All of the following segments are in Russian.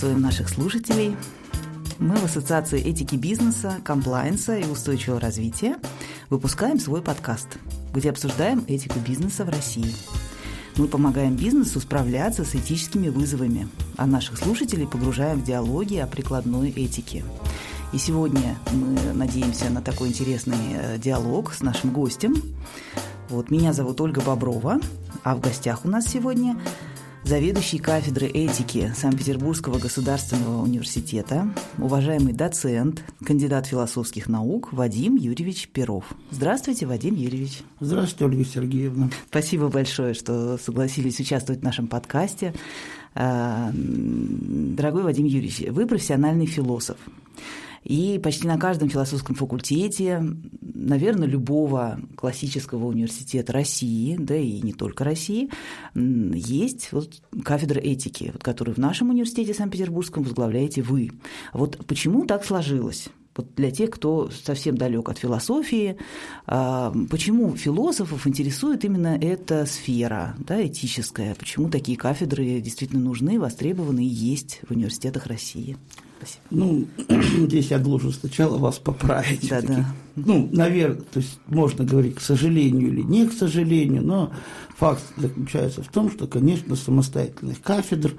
Приветствуем наших слушателей. Мы в Ассоциации этики бизнеса, комплайенса и устойчивого развития выпускаем свой подкаст, где обсуждаем этику бизнеса в России. Мы помогаем бизнесу справляться с этическими вызовами, а наших слушателей погружаем в диалоги о прикладной этике. И сегодня мы надеемся на такой интересный э, диалог с нашим гостем. Вот, меня зовут Ольга Боброва, а в гостях у нас сегодня заведующий кафедры этики Санкт-Петербургского государственного университета, уважаемый доцент, кандидат философских наук Вадим Юрьевич Перов. Здравствуйте, Вадим Юрьевич. Здравствуйте, Ольга Сергеевна. Спасибо большое, что согласились участвовать в нашем подкасте. А, дорогой Вадим Юрьевич, вы профессиональный философ. И почти на каждом философском факультете, наверное, любого классического университета России, да и не только России, есть вот кафедра этики, вот, которую в нашем университете Санкт-Петербургском возглавляете вы. Вот почему так сложилось? Вот для тех, кто совсем далек от философии, а, почему философов интересует именно эта сфера да, этическая, почему такие кафедры действительно нужны, востребованы и есть в университетах России? Спасибо. Ну, здесь я должен сначала вас поправить. Да, да. Ну, наверное, то есть можно говорить к сожалению или не к сожалению, но факт заключается в том, что, конечно, самостоятельных кафедр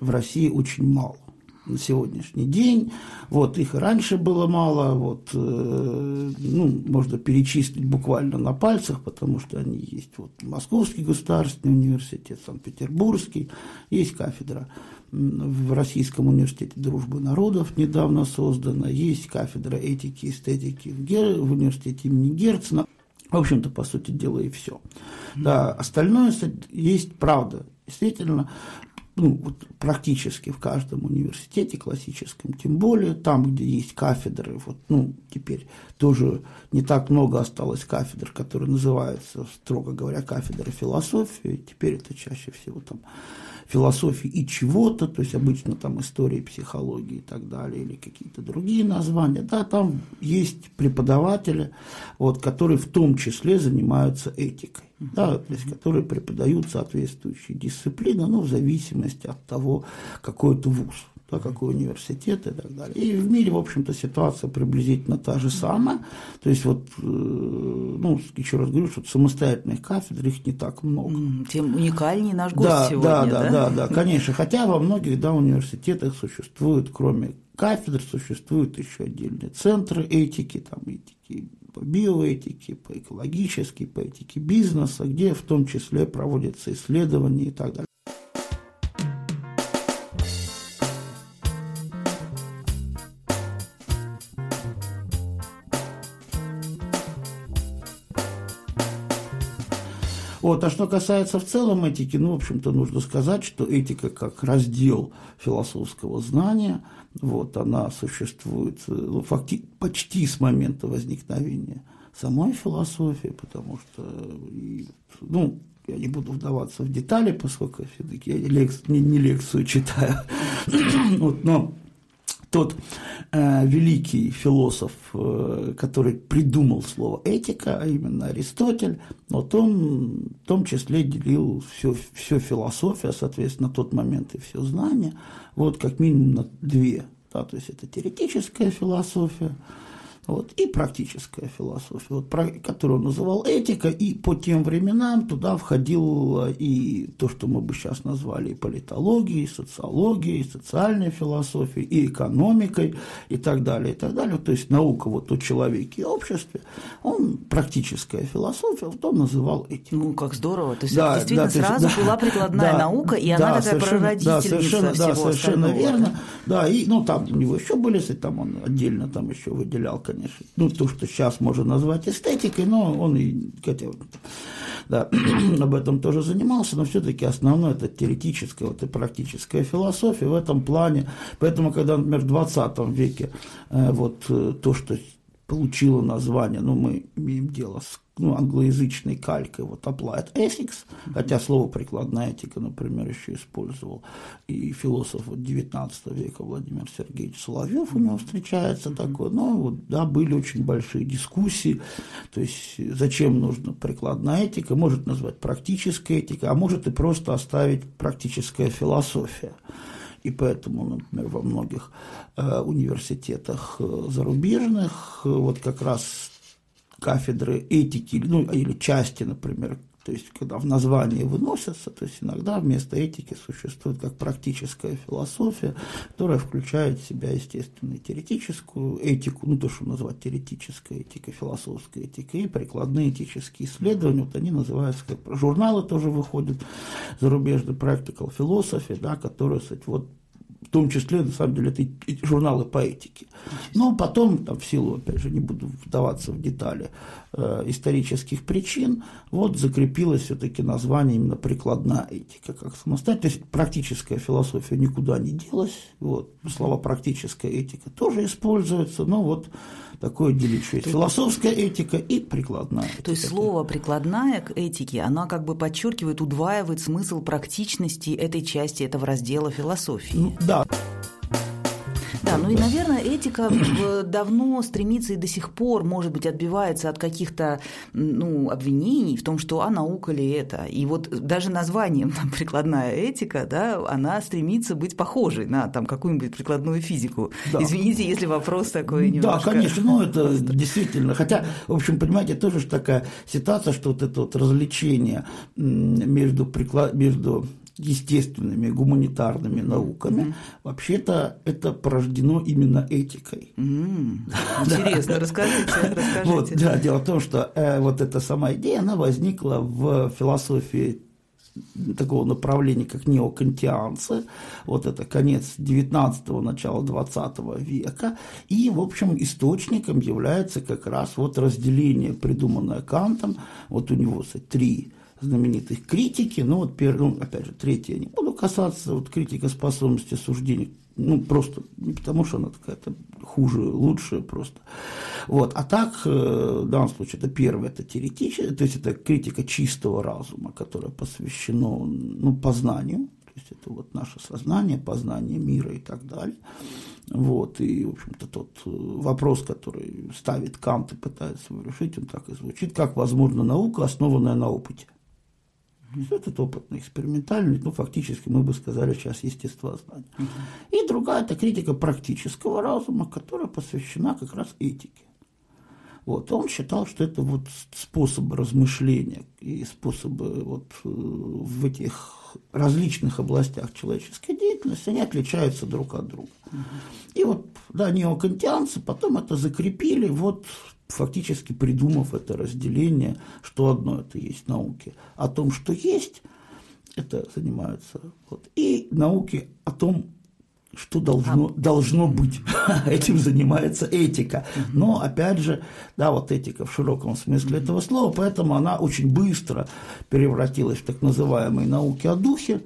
в России очень мало на сегодняшний день. Вот их и раньше было мало, вот, э, ну, можно перечислить буквально на пальцах, потому что они есть. Вот Московский государственный университет, Санкт-Петербургский, есть кафедра в Российском университете дружбы народов недавно создана, есть кафедра этики и эстетики в, Гер... в университете имени Герцена. В общем-то, по сути дела, и все. Да, остальное есть правда. Действительно, ну, вот практически в каждом университете классическом, тем более там, где есть кафедры, вот, ну, теперь тоже не так много осталось кафедр, которые называются, строго говоря, кафедры философии, теперь это чаще всего там философии и чего-то, то есть обычно там истории, психологии и так далее, или какие-то другие названия, да, там есть преподаватели, вот, которые в том числе занимаются этикой, да, то есть которые преподают соответствующие дисциплины, ну, в зависимости от того, какой это вуз да, какой университет и так далее. И в мире, в общем-то, ситуация приблизительно та же самая. То есть вот, э, ну, еще раз говорю, что самостоятельных кафедр их не так много. Тем уникальнее наш гость да, сегодня, да? Да, да, да, конечно. Хотя во многих, да, университетах существуют, кроме кафедр, существуют еще отдельные центры этики, там, этики по биоэтике, по экологической, по этике бизнеса, где в том числе проводятся исследования и так далее. Вот. А что касается в целом этики, ну, в общем-то, нужно сказать, что этика как раздел философского знания, вот, она существует ну, факти- почти с момента возникновения самой философии, потому что, ну, я не буду вдаваться в детали, поскольку все-таки я лекцию, не, не лекцию читаю, вот, но тот э, великий философ, э, который придумал слово этика, а именно Аристотель, вот он в том числе делил всю, всю философию, а, соответственно, тот момент и все знания, вот как минимум на две. Да, то есть это теоретическая философия, вот, и практическая философия, вот, про, которую он называл этика, и по тем временам туда входило и то, что мы бы сейчас назвали и политологией, и социологией, и социальной философией, и экономикой, и так далее, и так далее. То есть наука вот о человеке и обществе, он практическая философия, вот он называл этикой. Ну, как здорово. То есть да, это действительно да, сразу есть, была прикладная да, наука, и да, она такая прародительница да, совершенно, всего да, совершенно остального. верно. Да, и ну, там у него еще были, если там он отдельно там еще выделял, конечно, ну, то, что сейчас можно назвать эстетикой, но он и хотя, да, об этом тоже занимался, но все-таки основное это теоретическая вот и практическая философия в этом плане. Поэтому, когда, например, в 20 веке э, вот э, то, что получило название, ну, мы имеем дело с ну, англоязычной калькой, вот applied ethics, хотя слово прикладная этика, например, еще использовал и философ вот 19 века Владимир Сергеевич Соловьев у него встречается такой, но вот, да, были очень большие дискуссии, то есть зачем нужна прикладная этика, может назвать практическая этика, а может и просто оставить практическая философия. И поэтому, например, во многих э, университетах э, зарубежных э, вот как раз кафедры этики, ну, или части, например, то есть, когда в названии выносятся, то есть иногда вместо этики существует как практическая философия, которая включает в себя, естественно, и теоретическую этику, ну, то, что назвать теоретической этикой, философской этикой, и прикладные этические исследования, вот они называются, как журналы тоже выходят, зарубежный practical philosophy, да, которые, кстати, вот в том числе, на самом деле, это журналы по этике. Но потом, там, в силу, опять же, не буду вдаваться в детали э, исторических причин, вот закрепилось все-таки название именно прикладная этика как самостоятельная. То есть практическая философия никуда не делась. Вот, слова практическая этика тоже используются, но вот такое что есть философская этика и прикладная. То есть слово прикладная к этике, она как бы подчеркивает, удваивает смысл практичности этой части этого раздела философии. Ну, да. Да, ну и, наверное, этика давно стремится и до сих пор, может быть, отбивается от каких-то ну, обвинений в том, что а наука ли это. И вот даже названием там, прикладная этика, да, она стремится быть похожей на там какую-нибудь прикладную физику. Да. Извините, если вопрос такой немножко... Да, конечно, ну это действительно. Хотя, в общем, понимаете, тоже такая ситуация, что вот это вот развлечение между, приклад... между естественными, гуманитарными науками, mm-hmm. вообще-то это порождено именно этикой. Mm-hmm. Интересно, расскажите, расскажите. Вот, да, дело в том, что э, вот эта сама идея, она возникла в философии такого направления, как неокантианцы, вот это конец 19-го, начало 20 века, и, в общем, источником является как раз вот разделение, придуманное Кантом, вот у него три знаменитых критики, ну вот, ну, опять же, третья я не буду касаться, вот критика способности суждений, ну, просто не потому, что она какая-то хуже, лучше просто. Вот. А так, э, в данном случае, это первое, это теоретическое, то есть это критика чистого разума, которая посвящена ну, познанию, то есть это вот наше сознание, познание мира и так далее. Вот, и, в общем-то, тот э, вопрос, который ставит Кант и пытается его решить, он так и звучит, как возможно наука, основанная на опыте. Этот опытный, экспериментальный, ну, фактически, мы бы сказали, сейчас естествознание. И другая – это критика практического разума, которая посвящена как раз этике. Вот. Он считал, что это вот способы размышления и способы вот э, в этих различных областях человеческой деятельности, они отличаются друг от друга. И вот, да, неокантианцы потом это закрепили вот фактически придумав это разделение, что одно это есть науки, о том, что есть, это занимаются. Вот. И науки о том, что должно, а... должно быть. Этим занимается этика. Но, опять же, да, вот этика в широком смысле этого слова, поэтому она очень быстро превратилась в так называемые науки о духе,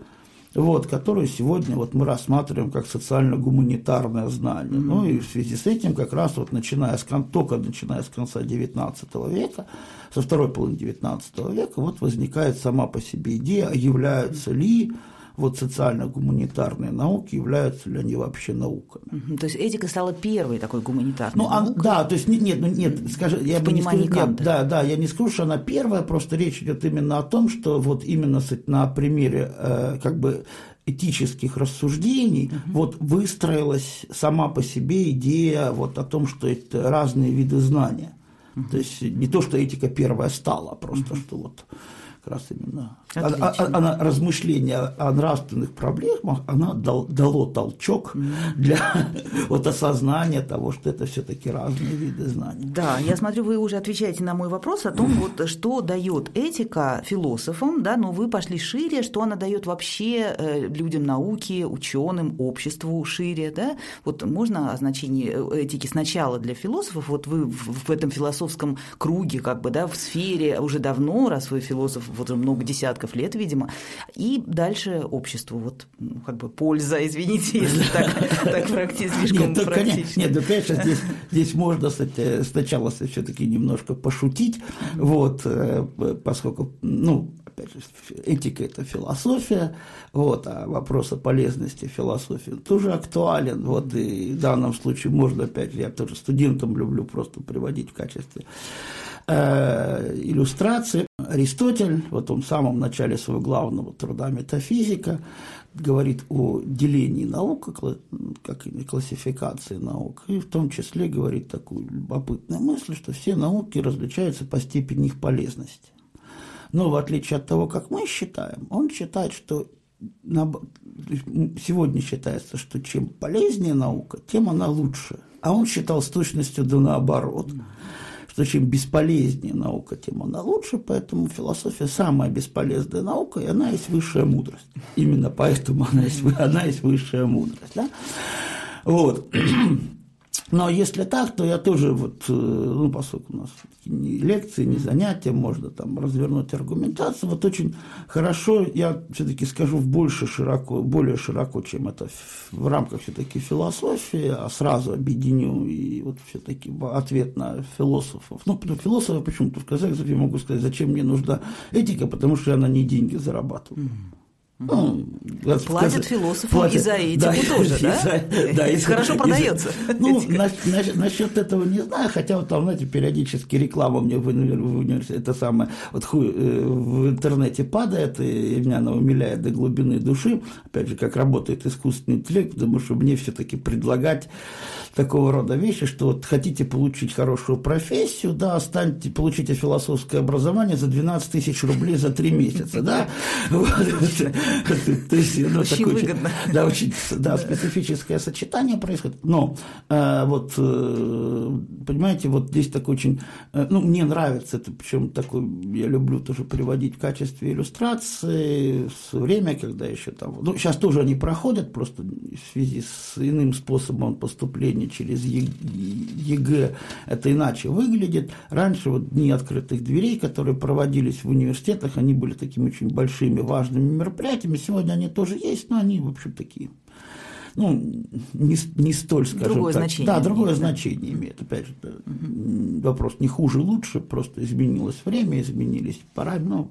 вот, которую сегодня вот мы рассматриваем как социально-гуманитарное знание. Mm-hmm. Ну и в связи с этим как раз вот начиная с, только начиная с конца XIX века, со второй половины XIX века, вот возникает сама по себе идея, являются ли вот социально-гуманитарные науки, являются ли они вообще науками. То есть этика стала первой такой гуманитарной ну, а, наукой? да, то есть нет, нет, ну, нет скажи, я бы не скажу, нет, да, да, я не скажу, что она первая, просто речь идет именно о том, что вот именно на примере э, как бы этических рассуждений угу. вот выстроилась сама по себе идея вот о том, что это разные виды знания. Угу. То есть не то, что этика первая стала, а просто угу. что вот как раз именно она, а, она, размышление о нравственных проблемах, она дал, дало толчок для вот осознания того, что это все-таки разные виды знаний. Да, я смотрю, вы уже отвечаете на мой вопрос о том, вот, что дает этика философам, да, но вы пошли шире, что она дает вообще э, людям науки, ученым, обществу шире, да? Вот можно о значении э, этики сначала для философов, вот вы в этом философском круге, как бы, да, в сфере уже давно, раз вы философ, вот уже много десятков лет, видимо, и дальше обществу, вот ну, как бы польза, извините, если так, так практически, слишком нет, практично. Нет, ну, конечно, здесь, здесь можно кстати, сначала все-таки немножко пошутить, вот, э, поскольку, ну, опять же, этика – это философия, вот, а вопрос о полезности философии тоже актуален, вот, и в данном случае можно, опять же, я тоже студентам люблю просто приводить в качестве э, иллюстрации. Аристотель, вот он в самом начале своего главного труда «Метафизика», говорит о делении наук, как и классификации наук, и в том числе говорит такую любопытную мысль, что все науки различаются по степени их полезности. Но в отличие от того, как мы считаем, он считает, что сегодня считается, что чем полезнее наука, тем она лучше. А он считал с точностью да наоборот. Что чем бесполезнее наука, тем она лучше, поэтому философия самая бесполезная наука, и она есть высшая мудрость. Именно поэтому она есть, она есть высшая мудрость. Да? Вот. Но если так, то я тоже вот, э, ну, поскольку у нас не лекции, не занятия, можно там развернуть аргументацию, вот очень хорошо, я все-таки скажу больше широко, более широко, чем это в рамках все-таки философии, а сразу объединю и вот все-таки ответ на философов. Ну, философы почему-то в казахстве могу сказать, зачем мне нужна этика, потому что я на ней деньги зарабатываю. Ну, Платят философам платят, и за этику да, тоже, да? За, да и хорошо продается. Ну, на, на, насчет этого не знаю, хотя вот там, знаете, периодически реклама мне в, это самое, вот хуй, э, в интернете падает, и меня она умиляет до глубины души, опять же, как работает искусственный интеллект, потому что мне все-таки предлагать такого рода вещи, что вот хотите получить хорошую профессию, да, станьте, получите философское образование за 12 тысяч рублей за три месяца, да, То есть, ну, очень такое, выгодно. Да, очень да, специфическое сочетание происходит. Но э, вот, э, понимаете, вот здесь такой очень... Э, ну, мне нравится это, причем такой, я люблю тоже приводить в качестве иллюстрации с время, когда еще там... Ну, сейчас тоже они проходят, просто в связи с иным способом поступления через ЕГЭ это иначе выглядит. Раньше вот дни открытых дверей, которые проводились в университетах, они были такими очень большими, важными мероприятиями, мероприятиями. Сегодня они тоже есть, но они, в общем, такие ну, не, не столь, скажем другое так. Значение да, другое имеет, значение да? имеет. Опять же, угу. вопрос не хуже, лучше, просто изменилось время, изменились пора, ну,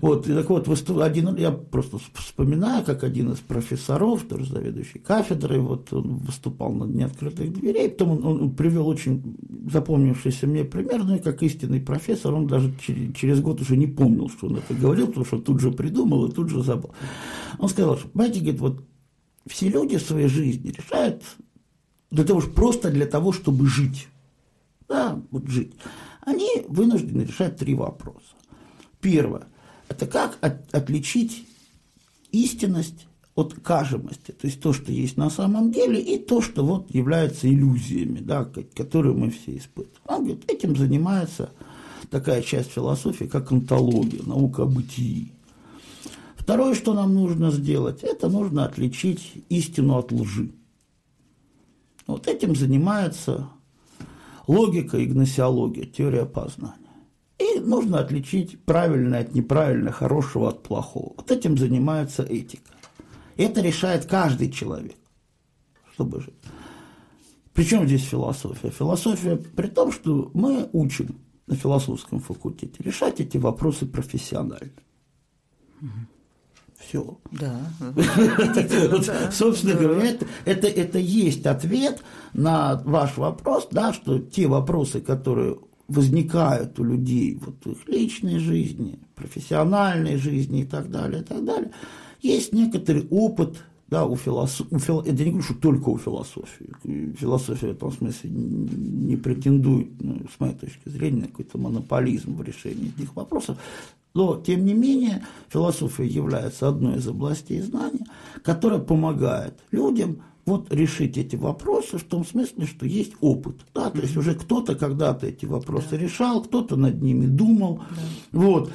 вот, и так вот, один, я просто вспоминаю, как один из профессоров, тоже заведующий кафедрой, вот он выступал на Дне открытых дверей, потом он, он привел очень запомнившийся мне пример, ну и как истинный профессор, он даже через, через год уже не помнил, что он это говорил, потому что тут же придумал и тут же забыл. Он сказал, что, понимаете, говорит, вот все люди в своей жизни решают для того, просто для того, чтобы жить, да, вот жить, они вынуждены решать три вопроса. Первое – это как от, отличить истинность от кажемости, то есть то, что есть на самом деле, и то, что вот является иллюзиями, да, которые мы все испытываем. Он говорит, этим занимается такая часть философии, как онтология, наука о бытии. Второе, что нам нужно сделать, это нужно отличить истину от лжи. Вот этим занимается логика и гносеология, теория познания. И нужно отличить правильное от неправильного, хорошего от плохого. Вот этим занимается этика. Это решает каждый человек, чтобы жить. Причем здесь философия? Философия при том, что мы учим на философском факультете решать эти вопросы профессионально. Все. Да. Собственно говоря, это, есть ответ на ваш вопрос, да, что те вопросы, которые возникают у людей вот в их личной жизни, профессиональной жизни и так далее, и так далее, есть некоторый опыт да, у философии, у фил... это не говорю, что только у философии. Философия в этом смысле не претендует, ну, с моей точки зрения, на какой-то монополизм в решении этих вопросов. Но, тем не менее, философия является одной из областей знания, которая помогает людям вот решить эти вопросы в том смысле, что есть опыт. Да? То есть уже кто-то когда-то эти вопросы да. решал, кто-то над ними думал. Да. Вот.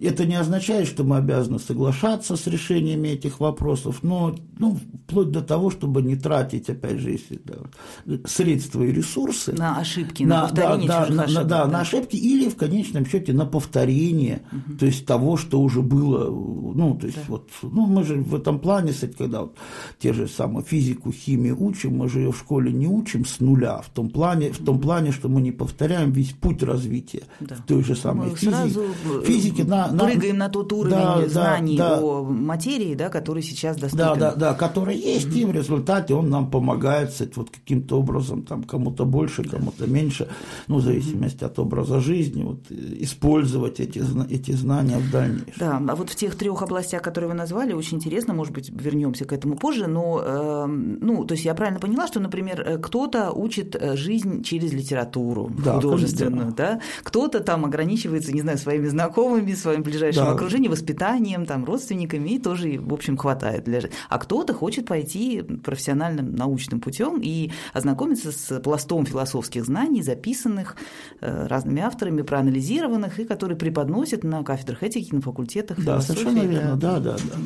Это не означает, что мы обязаны соглашаться с решениями этих вопросов, но ну, вплоть до того, чтобы не тратить, опять же, если, да, средства и ресурсы. На ошибки, на, на повторение да, на, ошибок. Да, да, на ошибки или в конечном счете на повторение, угу. то есть того, что уже было. Ну, то есть да. вот, ну, мы же в этом плане, когда вот те же самые физику, химию учим, мы же ее в школе не учим с нуля, в том плане, в том плане что мы не повторяем весь путь развития да. в той же самой мы физике. Сразу физике на, на, прыгаем на тот уровень да, знаний да, о материи, да, который сейчас доступен. Да, да, да, который есть, и в результате он нам помогает вот каким-то образом, там, кому-то больше, кому-то меньше, ну, в зависимости от образа жизни, вот, использовать эти, эти знания в дальнейшем. Да, а вот в тех трех областях, которые вы назвали, очень интересно, может быть, вернемся к этому позже, но, э, ну, то есть я правильно поняла, что, например, э, кто-то учит э, жизнь через литературу да, художественную, да, кто-то там ограничивается, не знаю, своими знакомыми, своим ближайшим да. окружением, воспитанием, там, родственниками, и тоже, в общем, хватает для А кто-то хочет пойти профессиональным научным путем и ознакомиться с пластом философских знаний, записанных э, разными авторами, проанализированных, и которые преподносят на кафедрах этики, на факультетах да, философии. Совершенно верно, да, да, да.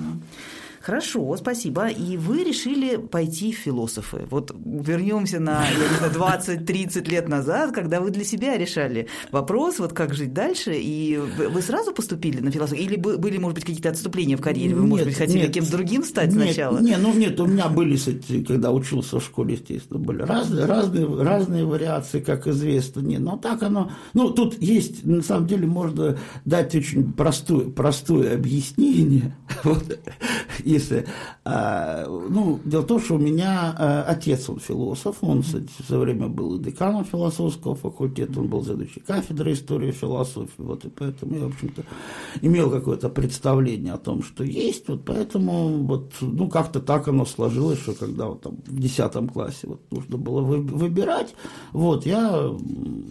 Хорошо, спасибо. И вы решили пойти в философы. Вот вернемся на, я не знаю, 20-30 лет назад, когда вы для себя решали вопрос, вот как жить дальше, и вы сразу поступили на философию? Или были, может быть, какие-то отступления в карьере? Вы, нет, может быть, хотели кем-то другим стать нет, сначала? Нет, ну нет, у меня были, когда учился в школе, естественно, были разные, разные, разные вариации, как известно. Нет, но так оно... Ну, тут есть, на самом деле, можно дать очень простое, простое объяснение. Вот если... А, ну, дело в том, что у меня а, отец, он философ, он в свое время был деканом философского факультета, он был заведующий кафедрой истории философии, вот, и поэтому я, в общем-то, имел какое-то представление о том, что есть, вот поэтому вот, ну, как-то так оно сложилось, что когда вот там в 10 классе вот нужно было выбирать, вот, я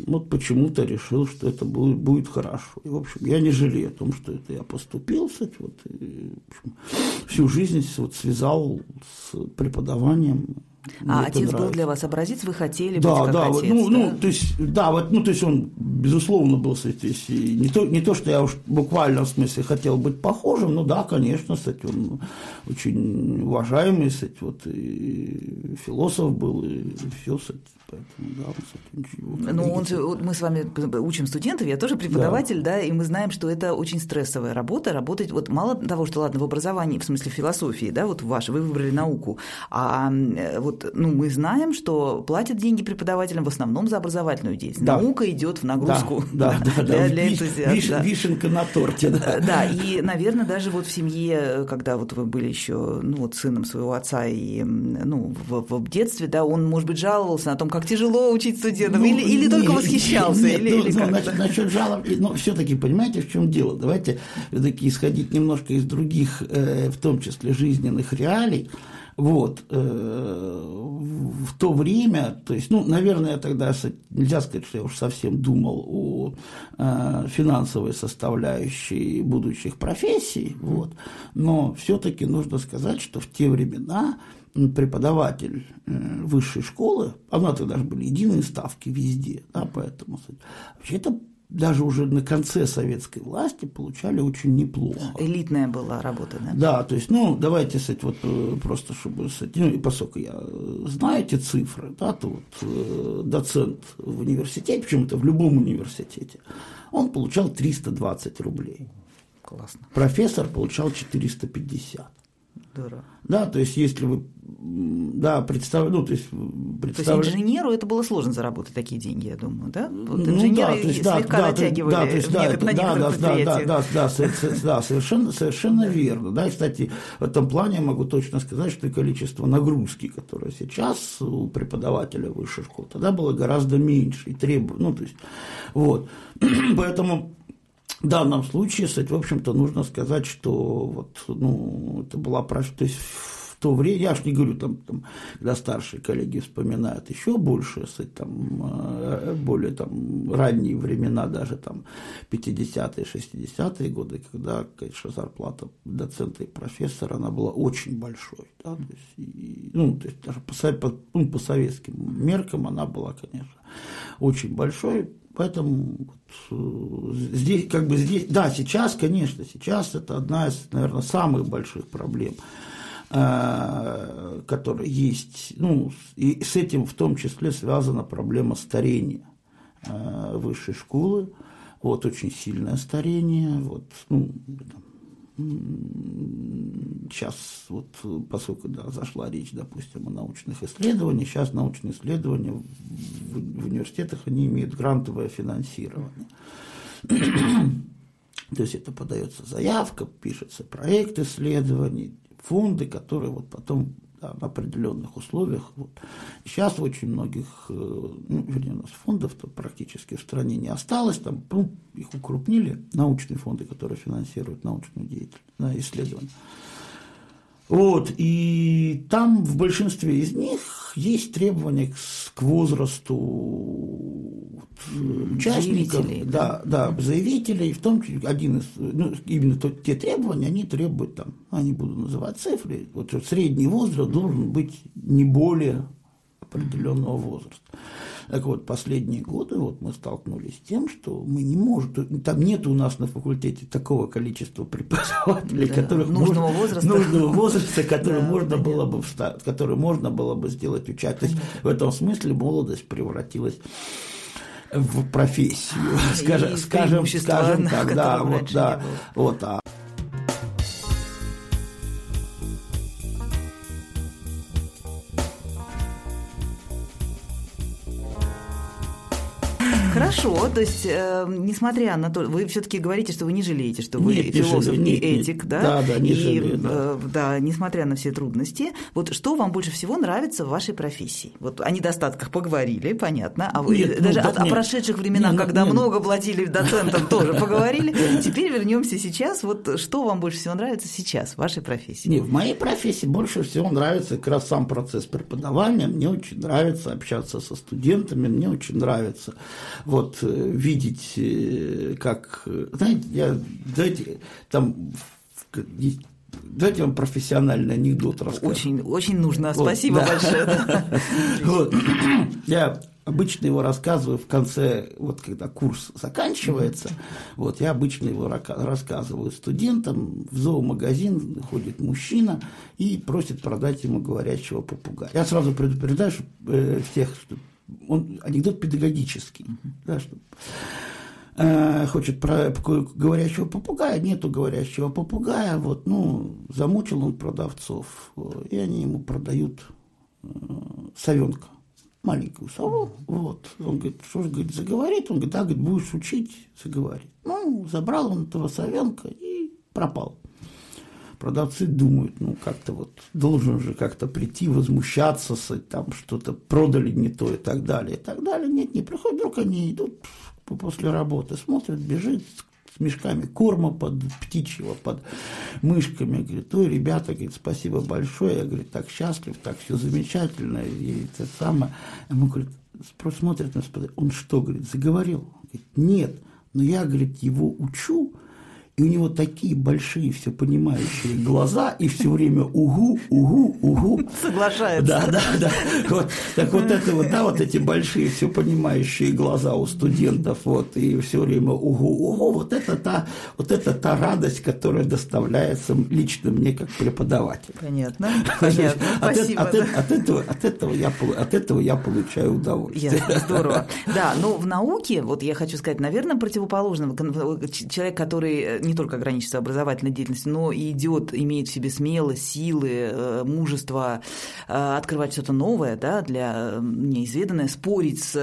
вот почему-то решил, что это будет, будет хорошо. И, в общем, я не жалею о том, что это я поступил, кстати, вот, и, в общем, всю жизнь вот связал с преподаванием а отец нравится. был для вас образец, вы хотели да, быть как да, отец, ну, да? ну, то есть, да, вот, ну, то есть он, безусловно, был, кстати, не то, не то, что я уж буквально в смысле хотел быть похожим, ну, да, конечно, кстати, он очень уважаемый, кстати, вот, и философ был, и все, кстати, поэтому, да, он, кстати, ничего. Ну, он, мы с вами учим студентов, я тоже преподаватель, да. да, и мы знаем, что это очень стрессовая работа, работать, вот мало того, что, ладно, в образовании, в смысле философии, да, вот ваше, вы выбрали науку, а вот вот, ну, мы знаем, что платят деньги преподавателям в основном за образовательную деятельность. Да. Наука идет в нагрузку да, да, для, да, для энтузиастов. Виш, да. Вишенка на торте, да. Да, и, наверное, даже вот в семье, когда вот вы были еще, ну, вот сыном своего отца и, ну, в, в детстве, да, он, может быть, жаловался на том, как тяжело учить студентов, ну, или, или нет, только восхищался, нет, или, ну, или ну, значит, насчет жалоб, но все-таки понимаете, в чем дело? Давайте все-таки исходить немножко из других, э, в том числе жизненных реалий. Вот. Э, в то время, то есть, ну, наверное, тогда нельзя сказать, что я уж совсем думал о э, финансовой составляющей будущих профессий, вот, но все-таки нужно сказать, что в те времена преподаватель э, высшей школы, а у нас тогда же были единые ставки везде, да, поэтому вообще это даже уже на конце советской власти получали очень неплохо. Элитная была работа, да? Да, то есть, ну, давайте, кстати, вот э, просто, чтобы, кстати, ну, и поскольку я знаю эти цифры, да, то вот э, доцент в университете, почему-то в любом университете, он получал 320 рублей. Классно. Профессор получал 450. Здорово. Да, то есть, если вы да, представ... ну, то есть, представ... то есть инженеру это было сложно заработать такие деньги, я думаю, да? Вот инженеры ну, да, то есть, слегка да, натягивали да, то есть, да, это, на да, да, да, да, да, да, совершенно, совершенно верно. Да, и, кстати, в этом плане я могу точно сказать, что и количество нагрузки, которое сейчас у преподавателя высшей школы, тогда было гораздо меньше и требует, ну, то есть, вот. Поэтому в данном случае, кстати, в общем-то, нужно сказать, что вот, ну, это была, то есть то время, я ж не говорю, там, там, когда старшие коллеги вспоминают еще больше, там, э, более там, ранние времена, даже там 50-е, 60-е годы, когда, конечно, зарплата доцента и профессора, она была очень большой. Да, то есть, и, ну, то есть даже по, по, ну, по советским меркам она была, конечно, очень большой, Поэтому вот, э, здесь, как бы здесь, да, сейчас, конечно, сейчас это одна из, наверное, самых больших проблем Э, которая есть, ну, и с этим в том числе связана проблема старения э, высшей школы, вот, очень сильное старение, вот, ну, Сейчас, вот, поскольку да, зашла речь, допустим, о научных исследованиях, сейчас научные исследования в, в университетах, они имеют грантовое финансирование. То есть это подается заявка, пишется проект исследований, фонды, которые вот потом да, на определенных условиях. Вот. Сейчас очень многих, э, ну, вернее, у нас фондов-то практически в стране не осталось, там ну, их укрупнили, научные фонды, которые финансируют научную деятельность, исследования. Вот, и там в большинстве из них есть требования к, к возрасту участников, заявителей, да, да, да, заявителей, в том числе один из, ну, именно то, те требования, они требуют там, они будут называть цифры, вот средний возраст должен быть не более определенного возраста. Так вот, последние годы вот мы столкнулись с тем, что мы не можем, там нет у нас на факультете такого количества преподавателей, да, которых нужного можно, возраста, нужного возраста, который да, можно понятно. было бы встать, который можно было бы сделать учать. То есть в этом смысле молодость превратилась в профессию, скажем, скажем, скажем так, да, вот, да, вот, а Хорошо, то есть, э, несмотря на то, вы все-таки говорите, что вы не жалеете, что вы нет, философ не и этик, нет. да? Да, да, не и, жалею, да. Э, да, несмотря на все трудности, вот что вам больше всего нравится в вашей профессии? Вот о недостатках поговорили, понятно, а вы нет, даже ну, о, нет. о прошедших временах, нет, ну, когда нет. много платили доцентам, тоже поговорили. Теперь вернемся сейчас. Вот что вам больше всего нравится сейчас в вашей профессии? Нет, в моей профессии больше всего нравится как раз сам процесс преподавания. Мне очень нравится общаться со студентами, мне очень нравится вот э, видеть, э, как, знаете, я, знаете, там Давайте вам профессиональный анекдот расскажу. Очень, очень нужно. Вот, Спасибо да. большое. Вот. Я обычно его рассказываю в конце, вот когда курс заканчивается, вот я обычно его рассказываю студентам. В зоомагазин ходит мужчина и просит продать ему говорящего попугая. Я сразу предупреждаю что, э, всех, что он анекдот педагогический, да, что, э, хочет про говорящего попугая, нету говорящего попугая, вот, ну, замучил он продавцов, и они ему продают э, совенка, маленькую сову, вот, он говорит, что же, говорит, заговорит, он говорит, да, говорит, будешь учить, заговорит. Ну, забрал он этого совенка и пропал продавцы думают, ну, как-то вот должен же как-то прийти, возмущаться, там что-то продали не то и так далее, и так далее. Нет, не приходят, вдруг они идут после работы, смотрят, бежит с мешками корма под птичьего, под мышками. Говорит, ой, ребята, говорит, спасибо большое. Я, говорю, так счастлив, так все замечательно. И это самое. Ему, говорит, смотрит на он что, говорит, заговорил? говорит, нет, но я, говорит, его учу, и у него такие большие все понимающие глаза, и все время угу, угу, угу. Соглашается. Да, да, да. Вот, так вот это вот, да, вот эти большие все понимающие глаза у студентов, вот, и все время угу, угу, вот это та, вот это та радость, которая доставляется лично мне как преподавателю. Понятно, понятно. От, Спасибо. От, от, от, этого, от, этого я, от этого я получаю удовольствие. Ясно, здорово. Да, но в науке, вот я хочу сказать, наверное, противоположно. Человек, который не только ограничится образовательной деятельностью, но и идет, имеет в себе смелость, силы, э, мужество э, открывать что-то новое, да, для неизведанное, спорить с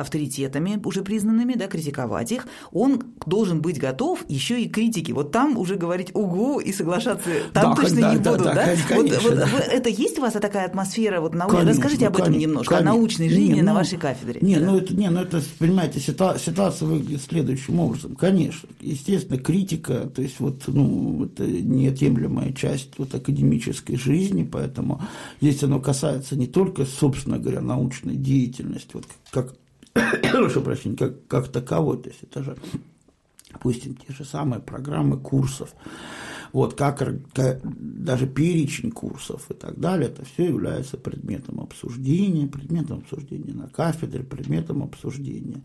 авторитетами уже признанными, да, критиковать их, он должен быть готов еще и к критике. Вот там уже говорить угу и соглашаться там да, точно да, не да, буду, да? да? Конечно, вот, да. Вот, это есть у вас такая атмосфера вот науки? Конечно, Расскажите об этом конечно, немножко, конечно. о научной жизни не, ну, на вашей кафедре. Не, да. ну это, не, ну это, понимаете, ситуация, ситуация выглядит следующим образом. Конечно, естественно, критика критика, то есть вот, ну, это неотъемлемая часть вот академической жизни, поэтому здесь оно касается не только, собственно говоря, научной деятельности, вот как, прошу прощения, как, как таковой, то есть это же, допустим, те же самые программы курсов, вот как, даже перечень курсов и так далее, это все является предметом обсуждения, предметом обсуждения на кафедре, предметом обсуждения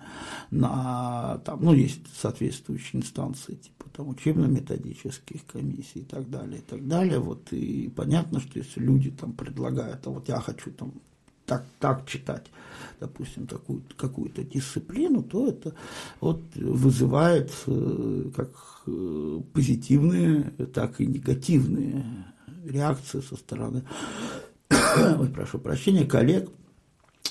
на там, ну, есть соответствующие инстанции, типа там учебно-методических комиссий и так далее, и так далее. Вот и понятно, что если люди там предлагают, а вот я хочу там так, так читать допустим, такую, какую-то дисциплину, то это вот вызывает э, как позитивные, так и негативные реакции со стороны, ой, прошу прощения, коллег,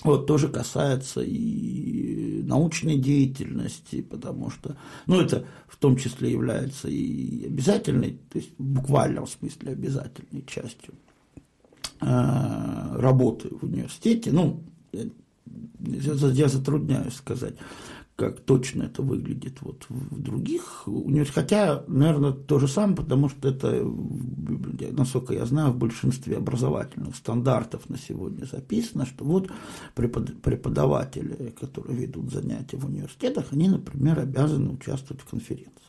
вот тоже касается и научной деятельности, потому что, ну, это в том числе является и обязательной, то есть в буквальном смысле обязательной частью э, работы в университете. Ну, я затрудняюсь сказать, как точно это выглядит вот в других университетах. Хотя, наверное, то же самое, потому что это, насколько я знаю, в большинстве образовательных стандартов на сегодня записано, что вот преподаватели, которые ведут занятия в университетах, они, например, обязаны участвовать в конференции.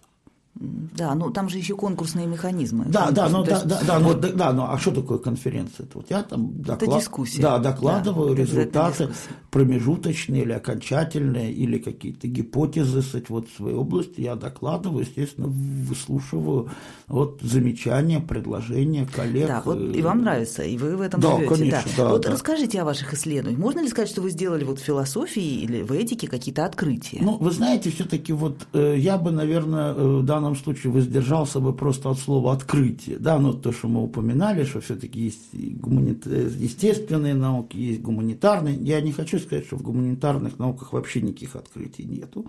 Да, ну там же еще конкурсные механизмы. Да, да, ну, да, да, да, ну, да, да, ну а что такое конференция? Это вот я там доклад... это дискуссия. Да, докладываю да, результаты промежуточные или окончательные, или какие-то гипотезы кстати, вот в своей области. Я докладываю, естественно, выслушиваю вот замечания, предложения коллег. Да, вот и вам нравится, и вы в этом да, живете. Конечно, да. вот да. расскажите о ваших исследованиях. Можно ли сказать, что вы сделали вот в философии или в этике какие-то открытия? Ну, вы знаете, все-таки вот э, я бы, наверное, э, в данном случае воздержался бы просто от слова открытие. Да, ну то, что мы упоминали, что все-таки есть гуманит... естественные науки, есть гуманитарные. Я не хочу сказать, что в гуманитарных науках вообще никаких открытий нету.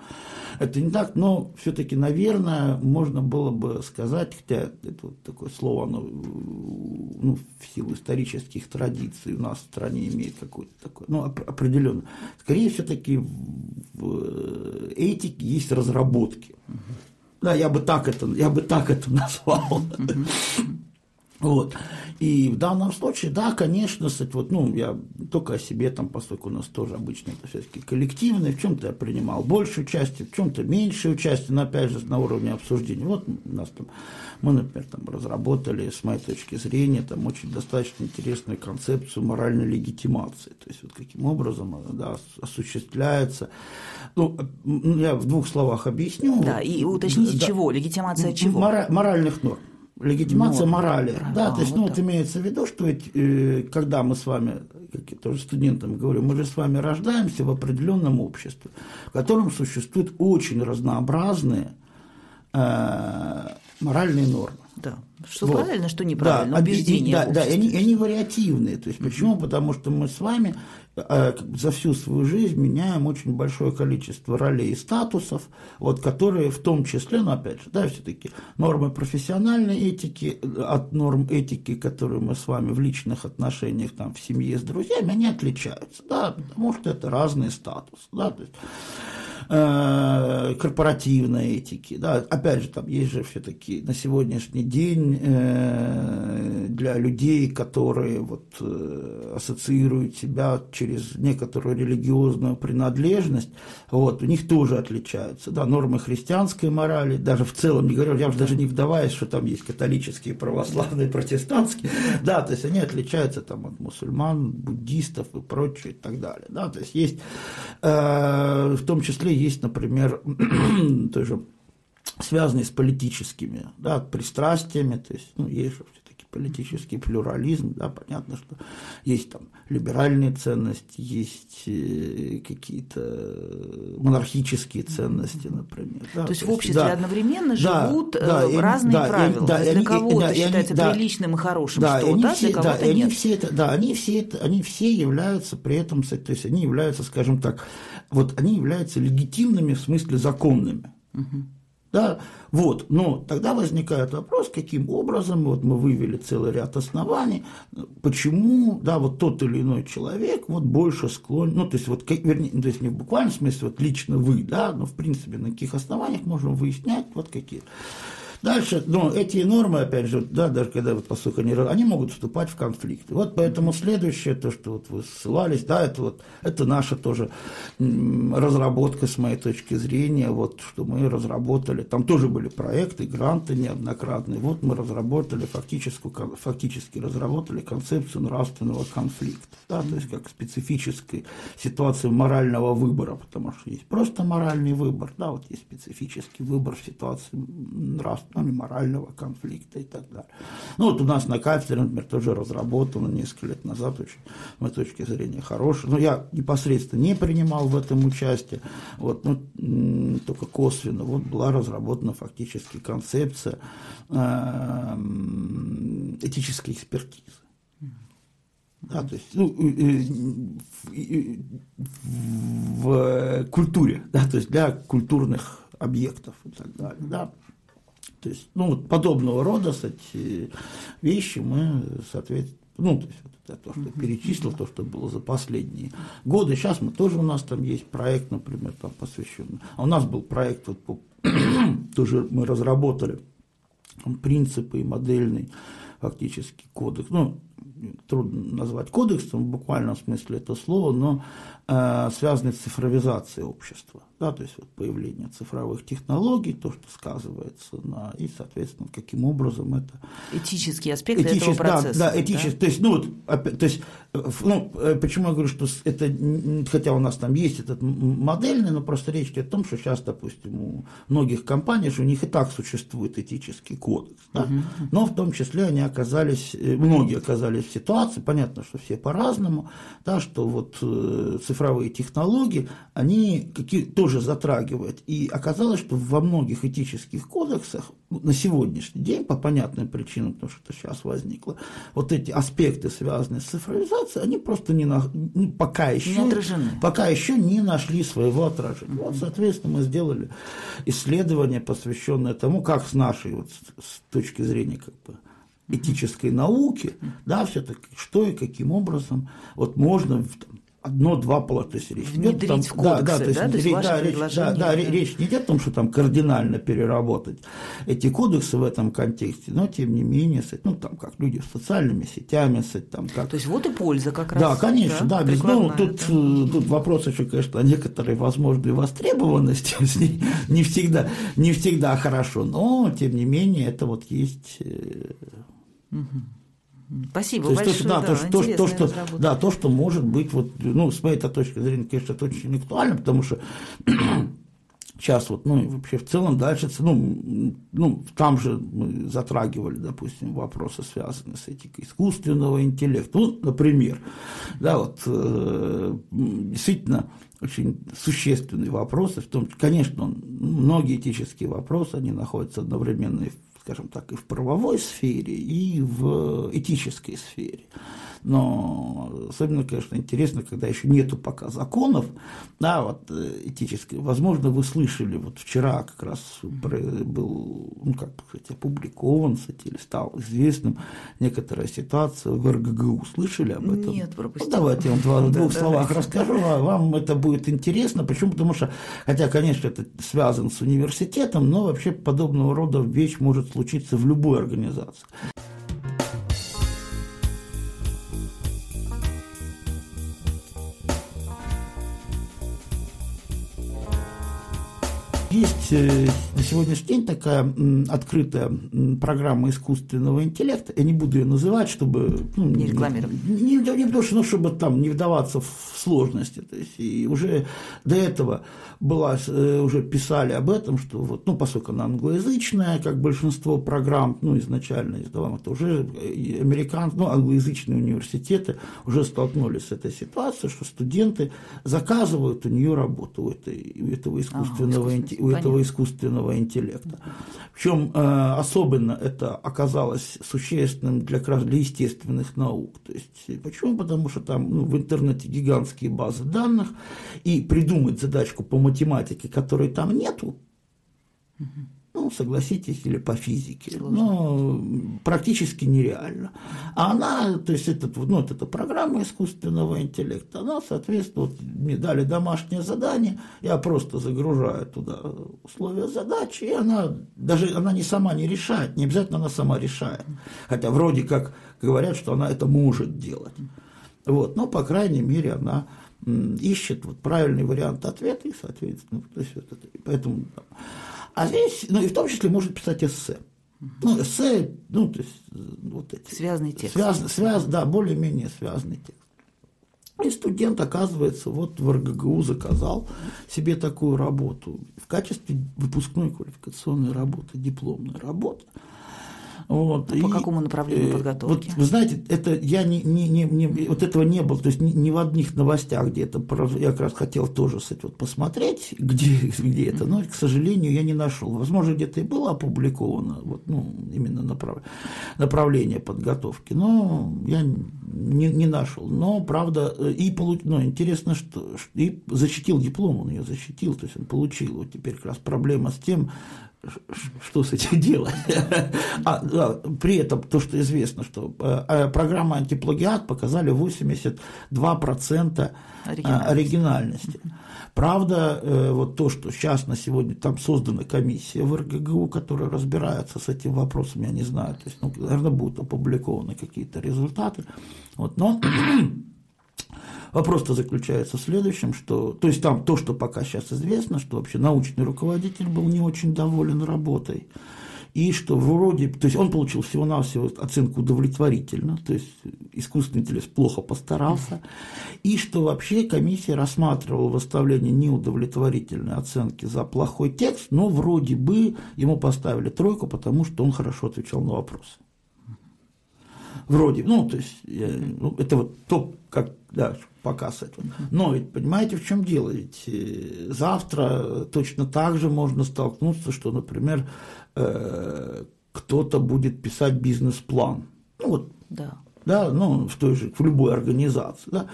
Это не так, но все-таки, наверное, можно было бы сказать, хотя это вот такое слово, оно ну, в силу исторических традиций у нас в стране имеет какое-то такое, ну, определенно. Скорее все-таки в этике есть разработки. Да, я бы так это, я бы так это назвал. Вот. И в данном случае, да, конечно, кстати, вот, ну, я только о себе там, поскольку у нас тоже обычно это все-таки коллективное, в чем-то я принимал больше участие, в чем-то меньше участия, но опять же на уровне обсуждения. Вот у нас там, мы, например, там разработали, с моей точки зрения, там очень достаточно интересную концепцию моральной легитимации. То есть вот каким образом она да, осуществляется. Ну, я в двух словах объясню. Да, и уточните, да, чего? Легитимация чего? Мора- моральных норм легитимация Норм. морали. Да, а, то есть, вот ну, вот имеется в виду, что ведь, э, когда мы с вами, как я тоже студентам говорю, мы же с вами рождаемся в определенном обществе, в котором существуют очень разнообразные э, моральные нормы. Да. Что вот. правильно, что неправильно, да, убеждения. Да, да, и они, они вариативные. То есть, почему? Потому что мы с вами э, за всю свою жизнь меняем очень большое количество ролей и статусов, вот, которые в том числе, ну, опять же, да, все-таки нормы профессиональной этики от норм этики, которые мы с вами в личных отношениях, там, в семье с друзьями, они отличаются, да, потому что это разные статусы, да, то есть Э, корпоративной этики. Да. Опять же, там есть же все-таки на сегодняшний день э, для людей, которые вот, э, ассоциируют себя через некоторую религиозную принадлежность, вот, у них тоже отличаются. Да, нормы христианской морали, даже в целом, не говорю, я уже даже не вдаваясь, что там есть католические, православные, протестантские, да, то есть они отличаются там, от мусульман, буддистов и прочее и так далее. Да, то есть есть э, в том числе есть, например, тоже связанные с политическими да, пристрастиями, то есть, ну, есть же политический плюрализм, да, понятно, что есть там либеральные ценности, есть э, какие-то монархические ценности, например. Да, то есть то в обществе да, одновременно живут да, э, разные да, правила. Да, для кого-то да, считается да, приличным и хорошим да, что-то, для кого-то да, нет. Они все это, да, они все, это, они все являются при этом, то есть они являются, скажем так, вот они являются легитимными в смысле законными. Угу. Да, вот, но тогда возникает вопрос, каким образом, вот мы вывели целый ряд оснований, почему, да, вот тот или иной человек вот больше склонен, ну, то есть, вот, вернее, то есть не в буквальном смысле, вот лично вы, да, но в принципе на каких основаниях можем выяснять вот какие. Дальше, ну, эти нормы, опять же, да, даже когда вот поскольку они, они могут вступать в конфликт. Вот поэтому следующее, то, что вот вы ссылались, да, это вот, это наша тоже разработка с моей точки зрения, вот, что мы разработали, там тоже были проекты, гранты неоднократные, вот мы разработали, фактически, фактически разработали концепцию нравственного конфликта, да, то есть как специфической ситуации морального выбора, потому что есть просто моральный выбор, да, вот есть специфический выбор в ситуации нравственного ну, или морального конфликта и так далее. Ну, вот у нас на кафедре, например, тоже разработано несколько лет назад, очень, с моей точки зрения, хорошее. Но я непосредственно не принимал в этом участие, вот, ну, только косвенно. Вот была разработана фактически концепция э, этической экспертизы. Да, то есть, ну, в культуре, да, то есть для культурных объектов и так далее, да. То есть, ну, вот подобного рода кстати, вещи мы, соответственно, ну, то есть, вот это то, что перечислил, то, что было за последние годы. Сейчас мы тоже, у нас там есть проект, например, там посвященный. А у нас был проект, вот, по, тоже мы разработали принципы и модельный фактически кодекс. Ну, трудно назвать кодексом в буквальном смысле это слово, но связанный с цифровизацией общества. Да, то есть вот появление цифровых технологий, то, что сказывается на, и, соответственно, каким образом это... Этический аспект этический, этого процесса. Да, да, этический. Да? То есть, ну, вот, опять, то есть, ну, э, почему я говорю, что это, хотя у нас там есть этот модельный, но просто речь идет о том, что сейчас, допустим, у многих компаний же у них и так существует этический кодекс, да? угу. но в том числе они оказались, э, многие оказались в ситуации, понятно, что все по-разному, да, что вот э, цифровые технологии, они какие, тоже затрагивает. И оказалось, что во многих этических кодексах ну, на сегодняшний день, по понятным причинам, потому что это сейчас возникло, вот эти аспекты, связанные с цифровизацией, они просто не на, ну, пока, еще, не отражены. пока еще не нашли своего отражения. Вот, соответственно, мы сделали исследование, посвященное тому, как с нашей вот, с точки зрения как бы, этической науки, да, все-таки, что и каким образом вот можно одно-два пола, то есть речь идет там, в кодексы, да, да, то есть, да, то есть речь, да, речь, да, да, речь не идет о том, что там кардинально переработать эти кодексы в этом контексте, но тем не менее, ну там как люди с социальными сетями, там как. То есть вот и польза как раз. Да, конечно, да, да без, ну тут, да. Э, тут вопрос еще, конечно, о некоторой возможной востребованности, не всегда, не всегда хорошо, но тем не менее это вот есть. Угу. Спасибо то большое. То, да, да, то, то, то, что, да, то, что может быть, вот, ну, с моей точки зрения, конечно, это очень актуально, потому что сейчас вот, ну, вообще в целом дальше, ну, ну, там же мы затрагивали, допустим, вопросы, связанные с этикой искусственного интеллекта. Ну, например, да, вот, э, действительно, очень существенные вопросы, в том, конечно, многие этические вопросы, они находятся одновременно и в скажем так, и в правовой сфере, и в этической сфере. Но особенно, конечно, интересно, когда еще нету пока законов, да, вот э, этической. Возможно, вы слышали, вот вчера как раз был, ну, как сказать, опубликован, кстати, или стал известным некоторая ситуация в РГГУ. Слышали об этом? Нет, пропустил. Ну, давайте я вам в двух словах расскажу, а вам это будет интересно. Почему? Потому что, хотя, конечно, это связано с университетом, но вообще подобного рода вещь может случиться в любой организации. Есть э, на сегодняшний день такая открытая программа искусственного интеллекта. Я не буду ее называть, чтобы... Ну, не рекламировать. Не, не, не потому что, ну, чтобы там не вдаваться в сложности. То есть, и уже до этого была, э, уже писали об этом, что вот, ну, поскольку она англоязычная, как большинство программ, ну, изначально издаваемых, то уже американцы, ну, англоязычные университеты уже столкнулись с этой ситуацией, что студенты заказывают у нее работу у, этой, у этого искусственного, а, у этого искусственного интеллекта. Причем э, особенно это оказалось существенным для, для естественных наук. То есть, почему? Потому что там ну, в интернете гигантские базы данных, и придумать задачку по математике, которой там нету, угу ну, согласитесь, или по физике, ну, практически нереально. А она, то есть, этот, ну, вот эта программа искусственного интеллекта, она, соответственно, вот мне дали домашнее задание, я просто загружаю туда условия задачи, и она, даже она не сама не решает, не обязательно она сама решает, хотя вроде как говорят, что она это может делать. Вот, но, по крайней мере, она ищет вот правильный вариант ответа, и, соответственно, то есть, вот это, поэтому а здесь, ну и в том числе может писать эссе. Ну, эссе, ну, то есть, вот эти. Связанный текст. Связ, связ, да, более-менее связанный текст. И студент, оказывается, вот в РГГУ заказал себе такую работу в качестве выпускной квалификационной работы, дипломной работы – вот. А и, по какому направлению э, подготовки? Вот, вы знаете, это я не, не, не, не вот этого не было, то есть ни, ни в одних новостях где-то, я как раз хотел тоже кстати, вот посмотреть, где, где это, но, к сожалению, я не нашел. Возможно, где-то и было опубликовано, вот, ну, именно направ, направление подготовки, но я не, не нашел. Но, правда, и получ, ну, интересно, что и защитил диплом, он ее защитил, то есть он получил. Вот теперь как раз проблема с тем, что с этим делать. а, да, при этом то, что известно, что э, э программы антиплагиат показали 82% оригинальности. оригинальности. Правда, э, вот то, что сейчас на сегодня там создана комиссия в РГГУ, которая разбирается с этим вопросом, я не знаю, то есть, ну, наверное, будут опубликованы какие-то результаты. Вот, но Вопрос-то заключается в следующем, что, то есть там то, что пока сейчас известно, что вообще научный руководитель был не очень доволен работой, и что вроде, то есть он получил всего-навсего оценку удовлетворительно, то есть искусственный интеллект плохо постарался, и что вообще комиссия рассматривала выставление неудовлетворительной оценки за плохой текст, но вроде бы ему поставили тройку, потому что он хорошо отвечал на вопросы. Вроде, ну, то есть, ну, это вот то, как, да, показ этого. Но ведь понимаете, в чем дело? Ведь э, завтра точно так же можно столкнуться, что, например, э, кто-то будет писать бизнес-план. Ну вот, да. Да, ну, в той же, в любой организации, да.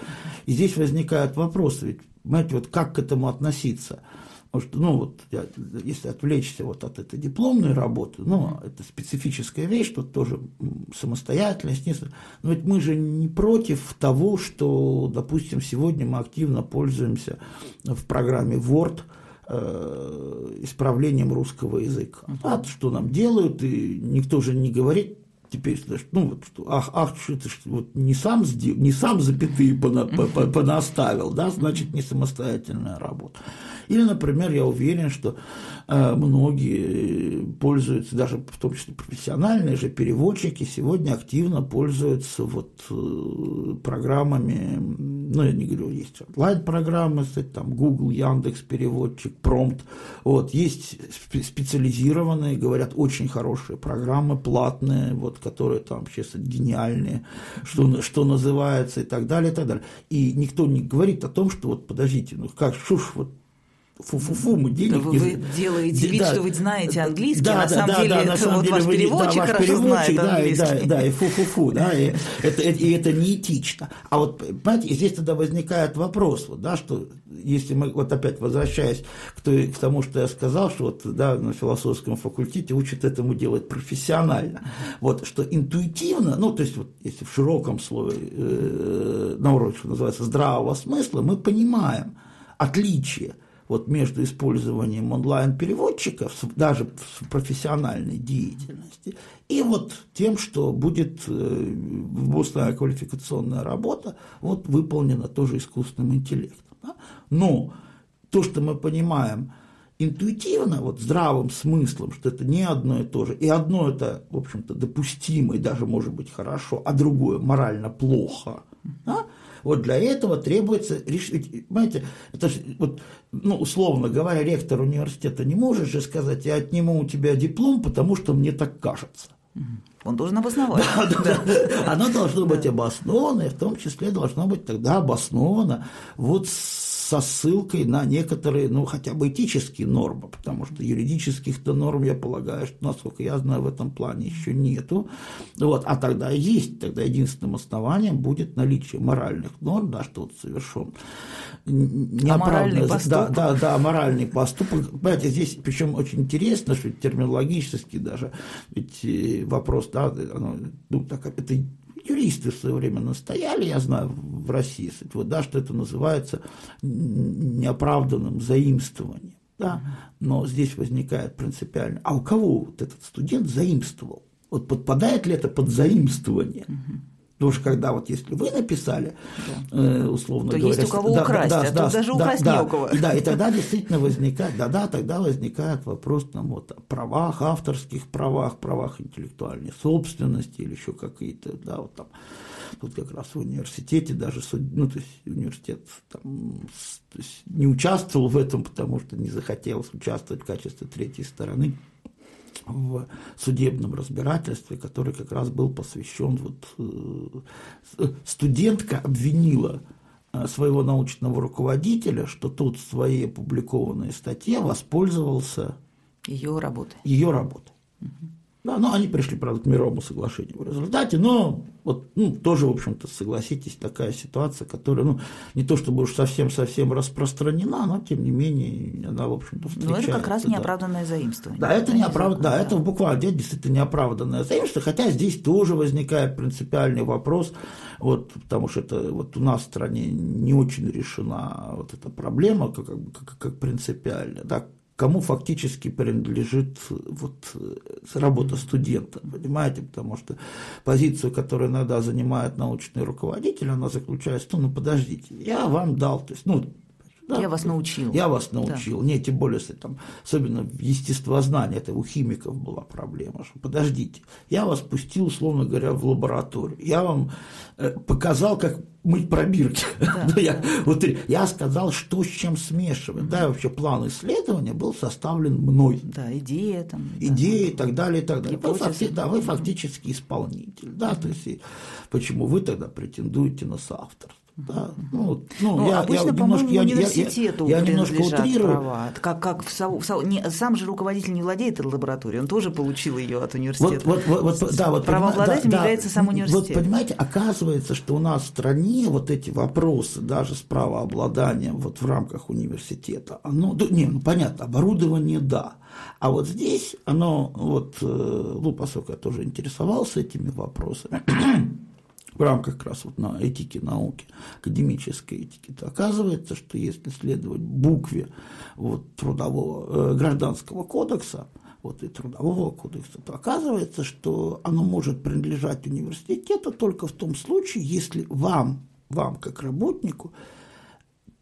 И здесь возникает вопрос, ведь, понимаете, вот как к этому относиться? Может, ну вот, если отвлечься вот от этой дипломной работы, ну, это специфическая вещь, тут тоже самостоятельность, но ведь мы же не против того, что, допустим, сегодня мы активно пользуемся в программе Word э, исправлением русского языка. А что нам делают, и никто же не говорит, теперь, ну вот, что, ах, ах, что это вот не сам сделал, не сам запятые понаставил, да, значит, не самостоятельная работа. Или, например, я уверен, что многие пользуются, даже в том числе профессиональные же переводчики, сегодня активно пользуются вот э, программами, ну, я не говорю, есть онлайн-программы, там Google, Яндекс, переводчик, Промпт, вот, есть специализированные, говорят, очень хорошие программы, платные, вот, которые там вообще гениальные, что, что называется и так далее, и так далее. И никто не говорит о том, что вот подождите, ну как, что вот фу-фу-фу, мы денег вы. Вы делаете вид, да, что вы знаете английский, да, а на да, самом да, деле да, это на самом вот деле ваш вы, переводчик да, ваш хорошо переводчик, знает да, английский. Да, да, и фу-фу-фу, да, и это, и это неэтично. А вот, понимаете, здесь тогда возникает вопрос, вот, да, что если мы, вот опять возвращаясь к, той, к тому, что я сказал, что вот, да, на философском факультете учат этому делать профессионально, вот, что интуитивно, ну, то есть, вот, если в широком слове, э, на уроке, что называется, здравого смысла, мы понимаем отличие – вот между использованием онлайн-переводчиков, даже в профессиональной деятельности, и вот тем, что будет э, ввозная квалификационная работа вот выполнена тоже искусственным интеллектом. Да? Но то, что мы понимаем интуитивно, вот здравым смыслом, что это не одно и то же, и одно это, в общем-то, допустимо и даже может быть хорошо, а другое морально плохо, да? Вот для этого требуется решить, понимаете, это же, вот, ну, условно говоря, ректор университета не может же сказать, я отниму у тебя диплом, потому что мне так кажется. Он должен обосновать. Да, да, да. Оно должно быть обосновано, и в том числе должно быть тогда обосновано вот со ссылкой на некоторые, ну, хотя бы этические нормы, потому что юридических-то норм, я полагаю, что, насколько я знаю, в этом плане еще нету. Вот, а тогда есть, тогда единственным основанием будет наличие моральных норм, да, что вот совершен неоправданный да, да, да, моральный поступок. Понимаете, здесь причем очень интересно, что терминологически даже, ведь э, вопрос, да, оно, ну, так, это юристы в свое время настояли, я знаю, в России, вот, да, что это называется неоправданным заимствованием. Да? Но здесь возникает принципиально, а у кого вот этот студент заимствовал? Вот подпадает ли это под заимствование? Потому что когда вот если вы написали, да. э, условно то говоря... есть у кого да, украсть, да, а да, тут даже да, украсть да, не у кого. Да, и тогда действительно возникает, да-да, тогда возникает вопрос там, вот, о правах, авторских правах, правах интеллектуальной собственности или еще какие-то, да, вот там, тут как раз в университете даже, ну, то есть университет там, то есть не участвовал в этом, потому что не захотелось участвовать в качестве третьей стороны в судебном разбирательстве, который как раз был посвящен, вот, э, студентка обвинила э, своего научного руководителя, что тот в своей опубликованной статье воспользовался ее работой. Ее работой. Угу. Да, но они пришли, правда, к мировому соглашению в результате, но вот, ну, тоже, в общем-то, согласитесь, такая ситуация, которая, ну, не то чтобы уж совсем-совсем распространена, но, тем не менее, она, в общем-то, встречается. Но это как раз да. неоправданное заимствование. Да, это неоправданное, да, да, это буквально действительно неоправданное заимствование, хотя здесь тоже возникает принципиальный вопрос, вот, потому что это вот у нас в стране не очень решена вот эта проблема как, как, как принципиальная, да, кому фактически принадлежит вот, работа студента, понимаете, потому что позицию, которую иногда занимает научный руководитель, она заключается, ну, ну подождите, я вам дал, то есть, ну, да, я вас научил. Я вас научил. Да. Не, тем более, если там, особенно в естествознании, это у химиков была проблема, что подождите, я вас пустил, условно говоря, в лабораторию, я вам э, показал, как мыть пробирки. Да, ну, я, вот, я сказал, что с чем смешивать. Да, вообще план исследования был составлен мной. Да, идея там. Идеи да, и так далее, и так далее. Вы, факти, да, вы фактически исполнитель. Да, то есть, почему вы тогда претендуете на соавторство? Да, ну, ну, ну я, обычно, я немножко, я, университету я, я, я немножко утрирую. права. Как, как в, в, в, не, сам же руководитель не владеет этой лабораторией, он тоже получил ее от университета. Вот, вот, вот, вот, да, вот, Правообладателем да, является сам университет. Вот понимаете, оказывается, что у нас в стране вот эти вопросы, даже с правообладанием вот в рамках университета, оно, не, ну понятно, оборудование да, а вот здесь оно, вот, э, ну, поскольку я тоже интересовался этими вопросами, в рамках как раз вот на этике науки, академической этики, то оказывается, что если следовать букве вот, трудового, э, гражданского кодекса, вот и трудового кодекса, то оказывается, что оно может принадлежать университету только в том случае, если вам, вам как работнику,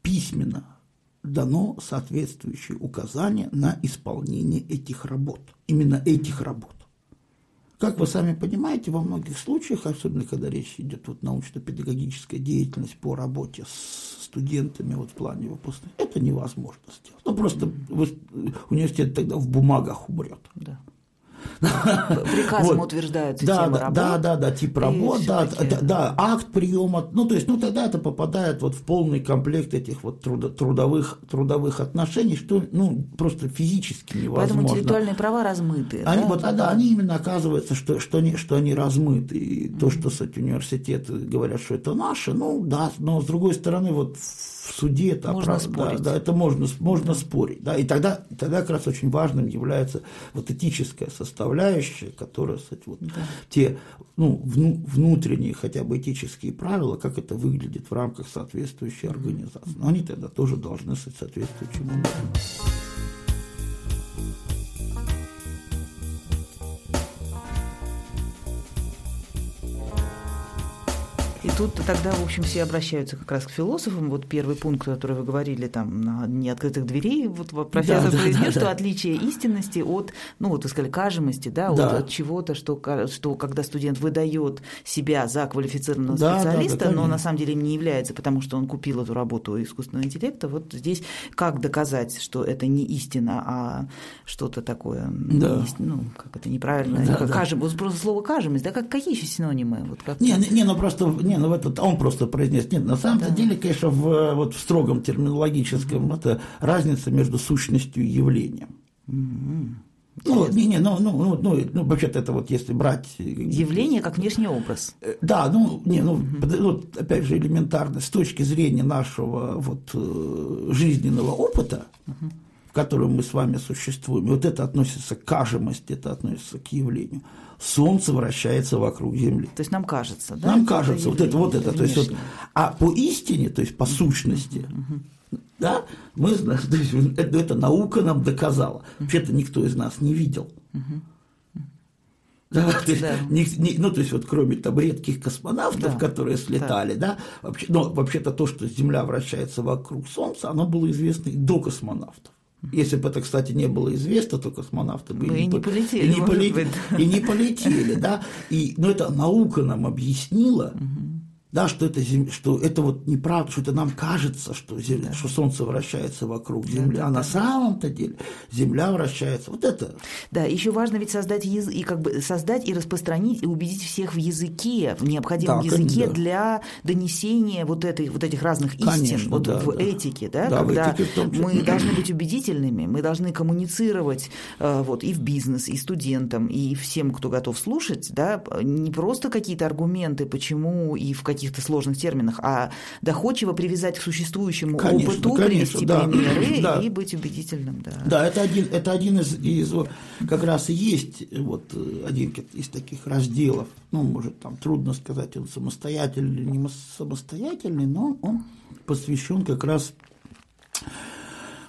письменно дано соответствующее указание на исполнение этих работ, именно этих работ. Как вы сами понимаете, во многих случаях, особенно когда речь идет вот научно-педагогическая деятельность по работе с студентами вот в плане выпускных, это невозможно сделать. Ну, просто университет тогда в бумагах умрет. Да. Приказом вот. утверждаются да, темы да, работ. Да, да, да, тип работ, да, да, да, акт приема, ну, то есть, ну, тогда это попадает вот в полный комплект этих вот трудовых, трудовых отношений, что, ну, просто физически невозможно. Поэтому интеллектуальные права размыты. Они, да? Вот, да, да, они именно оказывается, что, что, они, что они размыты. И mm-hmm. то, что, кстати, университеты говорят, что это наше, ну, да, но, с другой стороны, вот в суде это можно оправ... спорить. Да, да, это можно, можно да. спорить. Да, и тогда, тогда как раз очень важным является вот этическая составляющая, которая, кстати, вот да. те ну, вну, внутренние хотя бы этические правила, как это выглядит в рамках соответствующей организации. Но они тогда тоже должны соответствующим образом. Тут тогда, в общем, все обращаются как раз к философам. Вот первый пункт, который вы говорили, там, на неоткрытых дверей, вот профессор да, произнес, да, что да. отличие истинности от, ну, вот вы сказали, кажемости, да, да. От, от чего-то, что, что когда студент выдает себя за квалифицированного да, специалиста, да, да, но на самом деле им не является, потому что он купил эту работу искусственного интеллекта, вот здесь как доказать, что это не истина, а что-то такое, да. ну, как это неправильно, да, как, да. Кажем, просто слово кажемость, да, как, какие еще синонимы? Вот как не, не, ну просто, не, ну в этот, он просто произнес. Нет, на самом да. деле, конечно, в, вот в строгом терминологическом это разница между сущностью и явлением. Mm-hmm. Ну, не, не, ну, ну, ну, ну, ну, вообще-то это вот если брать... Э, Явление как внешний образ. Э, да, ну, не, ну, mm-hmm. вот, опять же, элементарно, с точки зрения нашего вот э, жизненного опыта, mm-hmm. в котором мы с вами существуем, вот это относится к кажемости, это относится к явлению. Солнце вращается вокруг Земли. То есть нам кажется, да? Нам кажется, вот это, вот это. То есть, вот, а по истине, то есть по сущности, да, мы, то есть, это, это наука нам доказала. Вообще-то никто из нас не видел. Да, то есть, да. Не, не, ну, то есть, вот кроме там редких космонавтов, да. которые слетали, да, да вообще, но вообще-то то, что Земля вращается вокруг Солнца, оно было известно и до космонавтов. Если бы это, кстати, не было известно, то космонавты бы и, и не полетели. И не, полетели, и не полетели, да. И, но это наука нам объяснила, угу да, что это, зем... что это вот неправда, что это нам кажется, что, зем... да. что Солнце вращается вокруг Земли, да, а да. на самом-то деле Земля вращается. Вот это. Да, еще важно ведь создать язык, и как бы создать и распространить, и убедить всех в языке, в необходимом да, языке да. для донесения вот, этой, вот этих разных истин Конечно, вот да, в да. этике, да, да когда этике мы должны быть убедительными, мы должны коммуницировать э, вот, и в бизнес, и студентам, и всем, кто готов слушать, да, не просто какие-то аргументы, почему и в каких каких-то сложных терминах, а доходчиво привязать к существующему конечно, опыту, конечно, привести да, примеры да. и быть убедительным. Да, да это, один, это один из, из как раз и есть вот один из таких разделов, ну, может, там трудно сказать, он самостоятельный или не самостоятельный, но он посвящен как раз,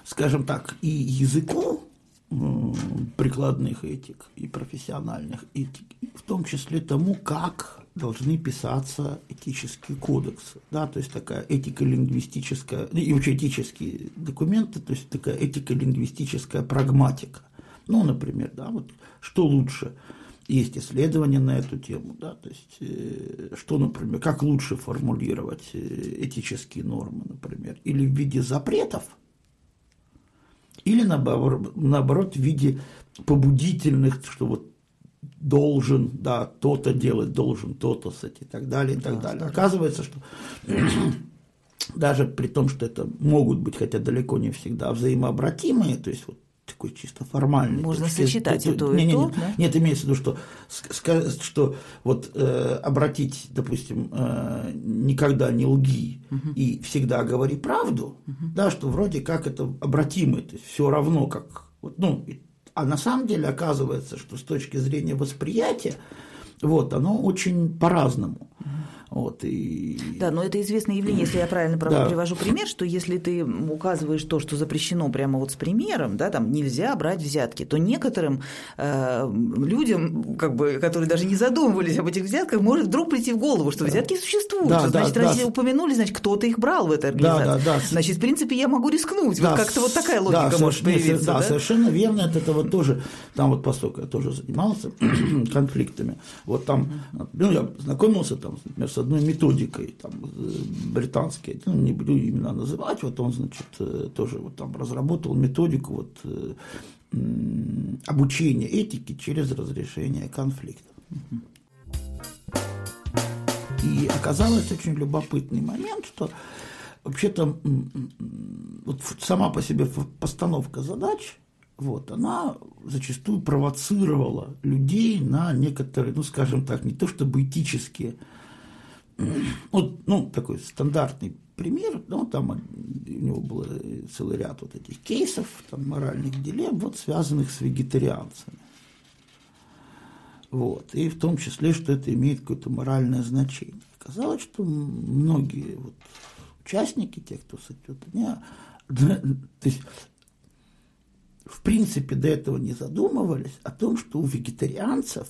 скажем так, и языку, прикладных этик и профессиональных этик, в том числе тому, как должны писаться этические кодексы, да, то есть такая этико-лингвистическая, и вообще этические документы, то есть такая этико-лингвистическая прагматика. Ну, например, да, вот что лучше, есть исследования на эту тему, да, то есть э, что, например, как лучше формулировать э, этические нормы, например, или в виде запретов, или наоборот, наоборот в виде побудительных, что вот должен, да, то-то делать, должен то-то и так далее, и так да, далее. Да, Оказывается, что даже при том, что это могут быть, хотя далеко не всегда, взаимообратимые, то есть вот такой чисто формальный. Можно есть, сочетать и то, и нет, то. Нет, да? нет, имеется в виду, что, что вот э, обратить, допустим, э, никогда не лги угу. и всегда говори правду, угу. да, что вроде как это обратимое, то есть все равно как, вот, ну, а на самом деле оказывается, что с точки зрения восприятия, вот, оно очень по-разному. Вот, и... Да, но это известное явление, если я правильно да. привожу пример, что если ты указываешь то, что запрещено прямо вот с примером, да, там нельзя брать взятки, то некоторым э, людям, как бы, которые даже не задумывались об этих взятках, может вдруг прийти в голову, что взятки существуют. Да, значит, да, раз да. упомянули, значит, кто-то их брал в этой организации. Да, да, да. Значит, в принципе, я могу рискнуть. Да, вот как-то вот такая логика да, может появиться. Да, да, совершенно верно. Это, это вот тоже, там вот поскольку я тоже занимался конфликтами, вот там, ну, я знакомился там, например, с одной методикой там, э, британской, ну, не буду именно называть, вот он, значит, э, тоже вот там разработал методику вот, э, обучения этики через разрешение конфликтов. И оказалось очень любопытный момент, что вообще-то вот сама по себе постановка задач, вот, она зачастую провоцировала людей на некоторые, ну, скажем так, не то чтобы этические вот, ну, такой стандартный пример, ну, там у него был целый ряд вот этих кейсов, там, моральных дилемм, вот, связанных с вегетарианцами. Вот, и в том числе, что это имеет какое-то моральное значение. Оказалось, что многие вот участники, те, кто сойдет, они, то есть, в принципе, до этого не задумывались о том, что у вегетарианцев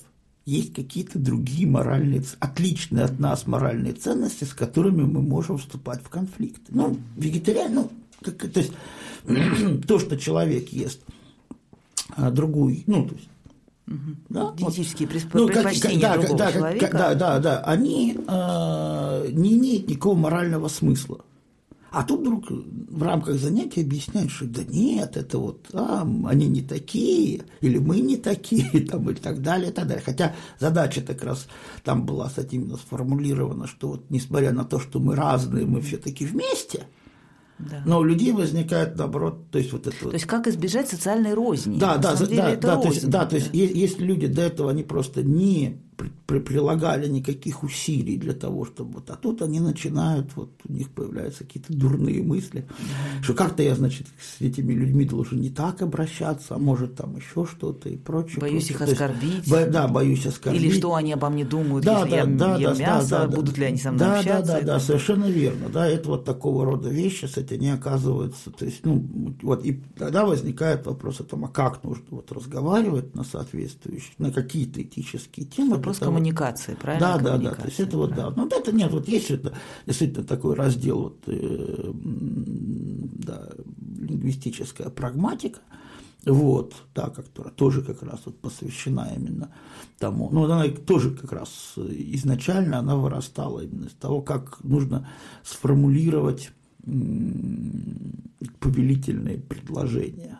есть какие-то другие моральные, отличные от нас моральные ценности, с которыми мы можем вступать в конфликт. Ну, вегетариан, ну, как, то есть то, что человек ест а другую, ну, то есть да, Генетические вот, ну, предпочтения да, другого да, человека. Да, да, да, они э, не имеют никакого морального смысла. А тут вдруг в рамках занятия объясняют, что да нет, это вот а, они не такие, или мы не такие, там, и так далее, и так далее. Хотя задача как раз там была, кстати, именно сформулирована, что вот несмотря на то, что мы разные, мы все-таки вместе – да. Но у людей возникает, наоборот, то есть вот это. То есть как избежать социальной розни? Да, да, да, да, да, то есть, да, то есть если люди до этого они просто не прилагали никаких усилий для того, чтобы вот, а тут они начинают, вот у них появляются какие-то дурные мысли, что как-то я, значит, с этими людьми должен не так обращаться, а может там еще что-то и прочее. Боюсь прочее. их оскорбить. Есть, бо, да, боюсь оскорбить. Или что они обо мне думают, да, если да, я да, ем да, мясо, да, да, будут ли они со мной да, общаться. Да, да, да, совершенно верно, да, это вот такого рода вещи, кстати, не оказываются, то есть, ну, вот, и тогда возникает вопрос о том, а как нужно вот разговаривать на соответствующие, на какие-то этические темы. Вопрос того, коммуникации, правильно? Да, да, да, то есть это вот, да, ну, это нет, вот есть это, действительно такой раздел, вот, э, да, лингвистическая прагматика, вот, да, которая тоже как раз вот посвящена именно тому, ну, она тоже как раз изначально она вырастала именно из того, как нужно сформулировать повелительные предложения.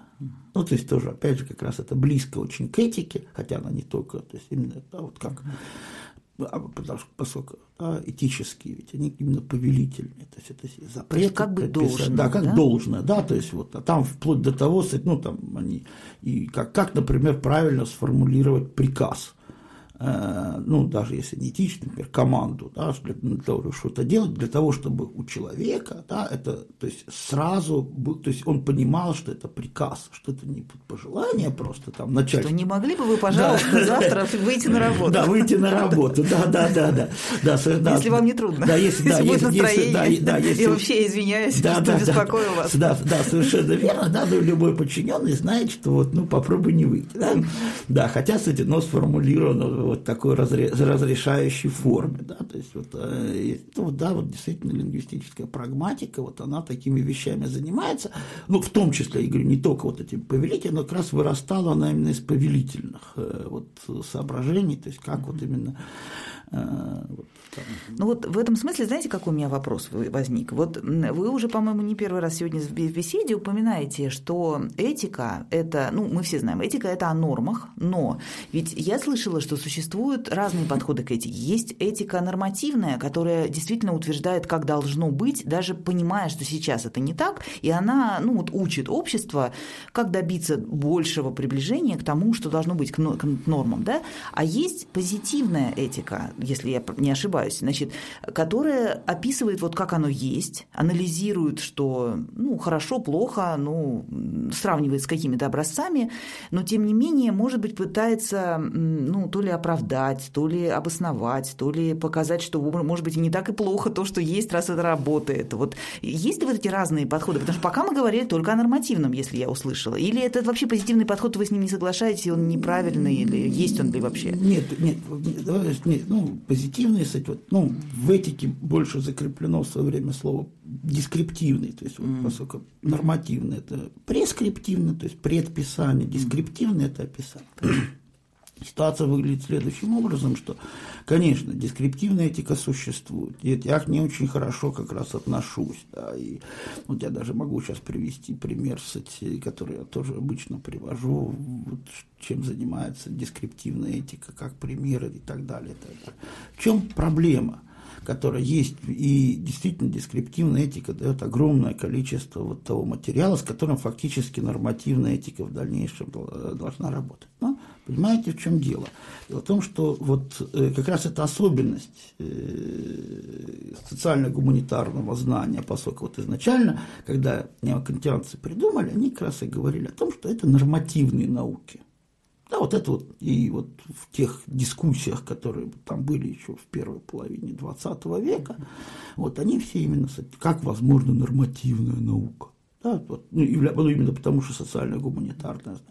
Ну, то есть тоже, опять же, как раз это близко очень к этике, хотя она не только, то есть именно да, вот как а, потому что поскольку да, этические, ведь они именно повелительные, то есть это запрет. Как бы должно. Да, как да? должно, да, то есть вот, а там вплоть до того, ну, там они, и как, как, например, правильно сформулировать приказ – ну, даже если не этично, например, команду, да, для, для того, чтобы что-то делать, для того, чтобы у человека, да, это, то есть сразу, был, то есть он понимал, что это приказ, что это не пожелание просто там начать. Что не могли бы вы, пожалуйста, да. завтра выйти на работу? Да, выйти на работу, да, да, да, да. да, если вам не трудно. Да, если, да, если, если, настроение. да, да, если, Я вообще извиняюсь, да, что да, беспокою да, вас. Да, да, совершенно верно, да, но любой подчиненный знает, что вот, ну, попробуй не выйти, да, да хотя, кстати, но сформулировано вот такое разрез разрешающей форме. Да? То есть, вот, э, ну, да, вот действительно лингвистическая прагматика, вот она такими вещами занимается, ну, в том числе, я говорю, не только вот этим повелителем, но как раз вырастала она именно из повелительных э, вот, соображений, то есть как вот именно Ну вот в этом смысле, знаете, какой у меня вопрос возник? Вот вы уже, по-моему, не первый раз сегодня в беседе упоминаете, что этика – это, ну, мы все знаем, этика – это о нормах, но ведь я слышала, что существуют разные подходы к этике. Есть этика нормативная, которая действительно утверждает, как должно быть, даже понимая, что сейчас это не так, и она, ну, вот учит общество, как добиться большего приближения к тому, что должно быть к нормам, да? А есть позитивная этика, если я не ошибаюсь, значит, которая описывает вот как оно есть, анализирует, что ну, хорошо, плохо, ну, сравнивает с какими-то образцами, но тем не менее, может быть, пытается ну, то ли оправдать, то ли обосновать, то ли показать, что, может быть, не так и плохо то, что есть, раз это работает. Вот есть ли вот эти разные подходы? Потому что пока мы говорили только о нормативном, если я услышала. Или это вообще позитивный подход, вы с ним не соглашаетесь, он неправильный, или есть он ли вообще? Нет, нет, нет ну, позитивный, кстати, вот, ну, в этике больше закреплено в свое время слово дескриптивный, то есть, вот, mm. поскольку нормативный – это прескриптивный, то есть предписание, дескриптивный – это описание. Ситуация выглядит следующим образом, что, конечно, дескриптивная этика существует. И я к ней очень хорошо как раз отношусь. Да, и вот я даже могу сейчас привести пример, кстати, который я тоже обычно привожу, вот, чем занимается дескриптивная этика, как примеры и так далее. Так далее. В чем проблема? Которая есть, и действительно дескриптивная этика дает огромное количество вот того материала, с которым фактически нормативная этика в дальнейшем должна работать. Но понимаете, в чем дело? Дело в том, что вот э, как раз эта особенность э, социально-гуманитарного знания, поскольку вот изначально, когда неокантианцы придумали, они как раз и говорили о том, что это нормативные науки – да, вот это вот и вот в тех дискуссиях, которые там были еще в первой половине XX века, вот они все именно, как возможно нормативная наука. Да, вот, ну, ну, именно потому, что социально-гуманитарная знание.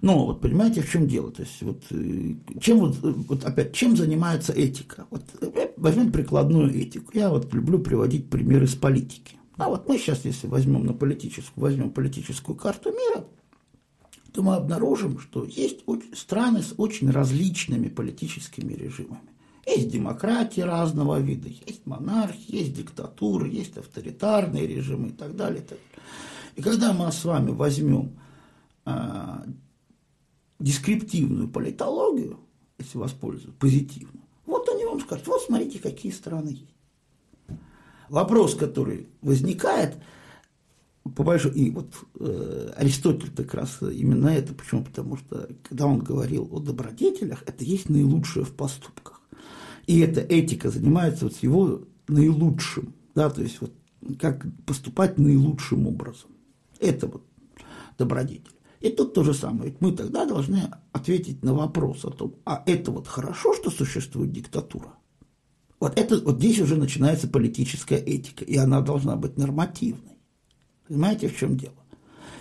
Но вот понимаете, в чем дело? То есть вот э, чем вот, вот опять чем занимается этика? Вот э, возьмем прикладную этику. Я вот люблю приводить примеры из политики. А вот мы сейчас, если возьмем на политическую, возьмем политическую карту мира, то мы обнаружим, что есть страны с очень различными политическими режимами. Есть демократии разного вида, есть монархии, есть диктатуры, есть авторитарные режимы и так далее. И, так далее. и когда мы с вами возьмем э, дескриптивную политологию, если воспользоваться позитивно, вот они вам скажут, вот смотрите, какие страны есть. Вопрос, который возникает – по большому, и вот э, Аристотель как раз именно это, почему? Потому что когда он говорил о добродетелях, это есть наилучшее в поступках. И эта этика занимается вот его наилучшим, да, то есть вот как поступать наилучшим образом. Это вот добродетель. И тут то же самое. Мы тогда должны ответить на вопрос о том, а это вот хорошо, что существует диктатура? Вот, это, вот здесь уже начинается политическая этика, и она должна быть нормативной. Понимаете, в чем дело?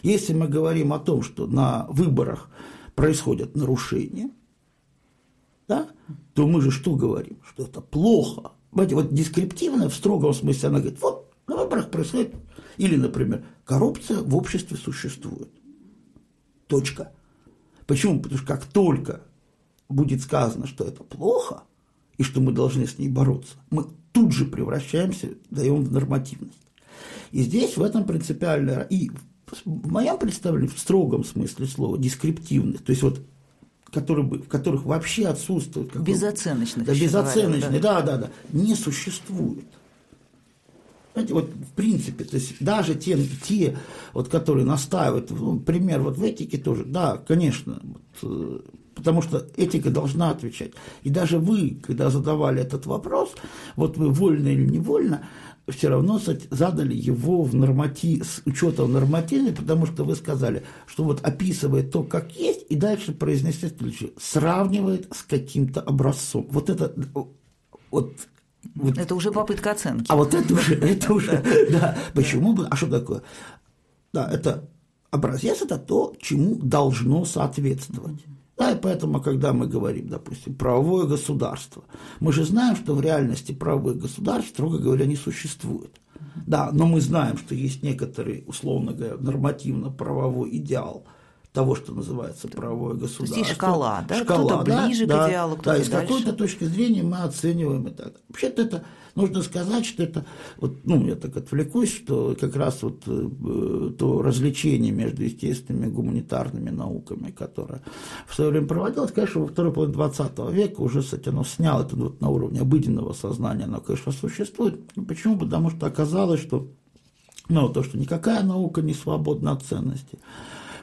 Если мы говорим о том, что на выборах происходят нарушения, да, то мы же что говорим? Что это плохо. Понимаете, вот дескриптивно в строгом смысле она говорит, вот на выборах происходит, или, например, коррупция в обществе существует. Точка. Почему? Потому что как только будет сказано, что это плохо, и что мы должны с ней бороться, мы тут же превращаемся, даем в нормативность. И здесь в этом принципиально, и в моем представлении, в строгом смысле слова, дескриптивных, то есть вот которые, в которых вообще отсутствует... Безоценочных. Да, безоценочных, да. да, да, да, не существует. Знаете, вот в принципе, то есть даже те, те вот, которые настаивают, ну, пример вот в этике тоже, да, конечно, вот, э, потому что этика должна отвечать. И даже вы, когда задавали этот вопрос, вот вы вольно или невольно, все равно задали его в норматив, с учетом нормативной, потому что вы сказали, что вот описывает то, как есть, и дальше произнесет сравнивает с каким-то образцом. Вот это вот вот. Это уже попытка оценки. А вот это уже, это уже, да. Почему бы, а что такое? Да, это образец, это то, чему должно соответствовать. Да, и поэтому, когда мы говорим, допустим, правовое государство, мы же знаем, что в реальности правовое государство, строго говоря, не существует. Да, но мы знаем, что есть некоторый, условно говоря, нормативно-правовой идеал – того, что называется правовое государство. То есть шкала, да? Шкала, кто-то ближе да, к идеалу, кто-то Да, и с какой-то точки зрения мы оцениваем это. Вообще-то это, нужно сказать, что это, вот, ну, я так отвлекусь, что как раз вот э, то развлечение между естественными и гуманитарными науками, которое в свое время проводилось, конечно, во второй половине 20 века уже, кстати, оно сняло это вот на уровне обыденного сознания, оно, конечно, существует. Ну, почему? Потому что оказалось, что ну, то, что никакая наука не свободна от ценностей.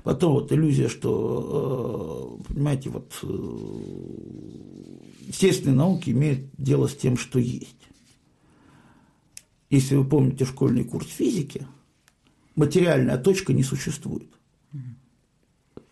Потом вот иллюзия, что, э, понимаете, вот э, естественные науки имеют дело с тем, что есть. Если вы помните школьный курс физики, материальная точка не существует.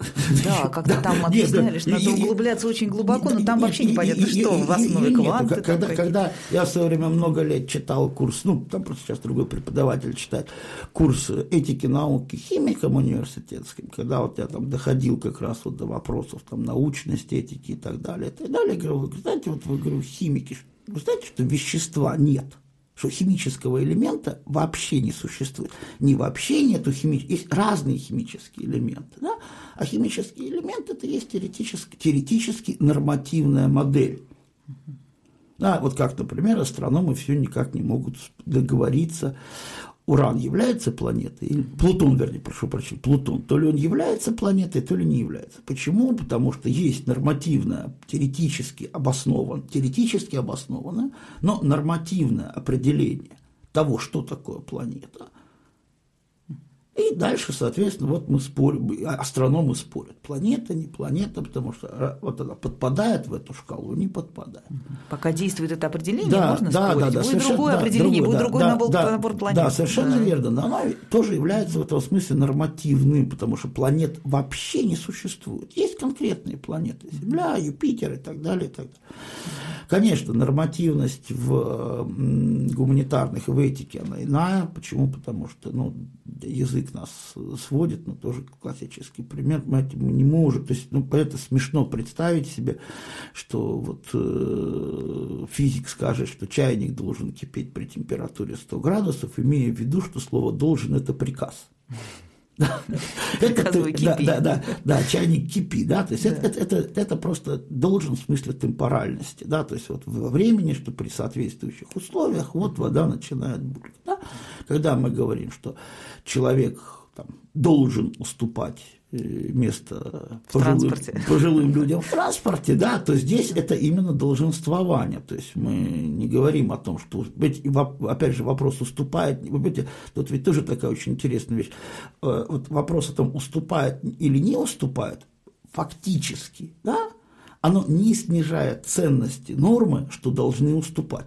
Да, как-то там объясняли, что надо углубляться очень глубоко, но там вообще непонятно, что в основе кванты. Когда, я в свое время много лет читал курс, ну, там просто сейчас другой преподаватель читает, курс этики науки химиком университетским, когда вот я там доходил как раз вот до вопросов там научности, этики и так далее, и так далее, говорю, знаете, вот вы, говорю, химики, вы знаете, что вещества нет – что химического элемента вообще не существует. Не вообще нету химических, есть разные химические элементы, да? а химический элемент это есть теоретически, теоретически нормативная модель. Да, вот как, например, астрономы все никак не могут договориться Уран является планетой, Плутон, вернее, прошу прощения, Плутон, то ли он является планетой, то ли не является. Почему? Потому что есть нормативное, теоретически обоснованное, теоретически обоснованное, но нормативное определение того, что такое планета – и дальше, соответственно, вот мы спорим, астрономы спорят, планета, не планета, потому что а, вот она подпадает в эту шкалу, не подпадает. Пока действует это определение, да, можно да, спорить. Да, да, будет другое да, определение, другое, будет да, другой да, набор, да, набор планет. Да, совершенно да. верно. Но оно тоже является в этом смысле нормативным, потому что планет вообще не существует. Есть конкретные планеты, Земля, Юпитер и так далее. И так далее. Конечно, нормативность в гуманитарных и в этике, она иная. Почему? Потому что ну, язык нас сводит, но тоже классический пример, мы не можем, то есть, ну, это смешно представить себе, что вот э, физик скажет, что чайник должен кипеть при температуре 100 градусов, имея в виду, что слово «должен» – это приказ. Это, да, да, да, да, чайник кипи, да, то есть Это, это, это, это просто должен в смысле темпоральности, да, то есть вот во времени, что при соответствующих условиях вот вода начинает булькать, да? когда мы говорим, что человек там, должен уступать место пожилым, пожилым людям в транспорте, да, то здесь это именно долженствование. То есть мы не говорим о том, что, ведь, опять же, вопрос уступает, вы понимаете, тут ведь тоже такая очень интересная вещь. Э, Вот вопрос о том, уступает или не уступает, фактически, да, оно не снижает ценности нормы, что должны уступать.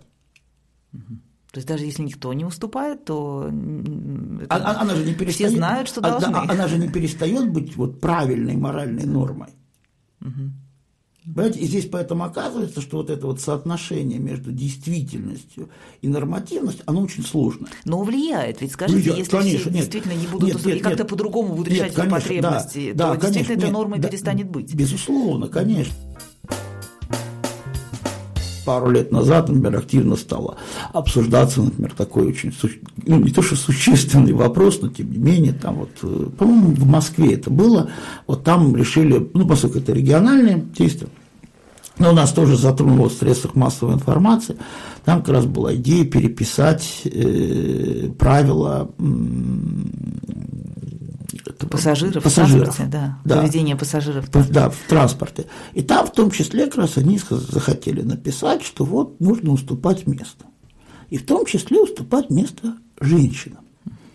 То есть даже если никто не уступает, то это- А- а- Она же не перестает, все знают, что а, должны. а- Она же не перестает быть вот правильной моральной нормой. Понимаете, и здесь поэтому оказывается, что вот это вот соотношение между действительностью и нормативностью, оно очень сложное. Но влияет, ведь скажите, Влияет, если конечно, все нет. действительно не будут Нет, нет, как-то нет. по-другому будут Нет, решать конечно, потребности, да, то да, действительно конечно, эта нет, норма да, перестанет быть. Безусловно, конечно. Пару лет назад, например, активно стало обсуждаться, например, такой очень, ну, не то что существенный вопрос, но тем не менее, там вот, э, по-моему, в Москве это было, вот там решили, ну, поскольку это региональные действия, но у нас тоже затронуло в средствах массовой информации, там как раз была идея переписать э, правила Пассажиров, в пассажиров. транспорте, да, Да. поведение пассажиров. П- Да, в транспорте. И там в том числе как раз они захотели написать, что вот нужно уступать место. И в том числе уступать место женщинам.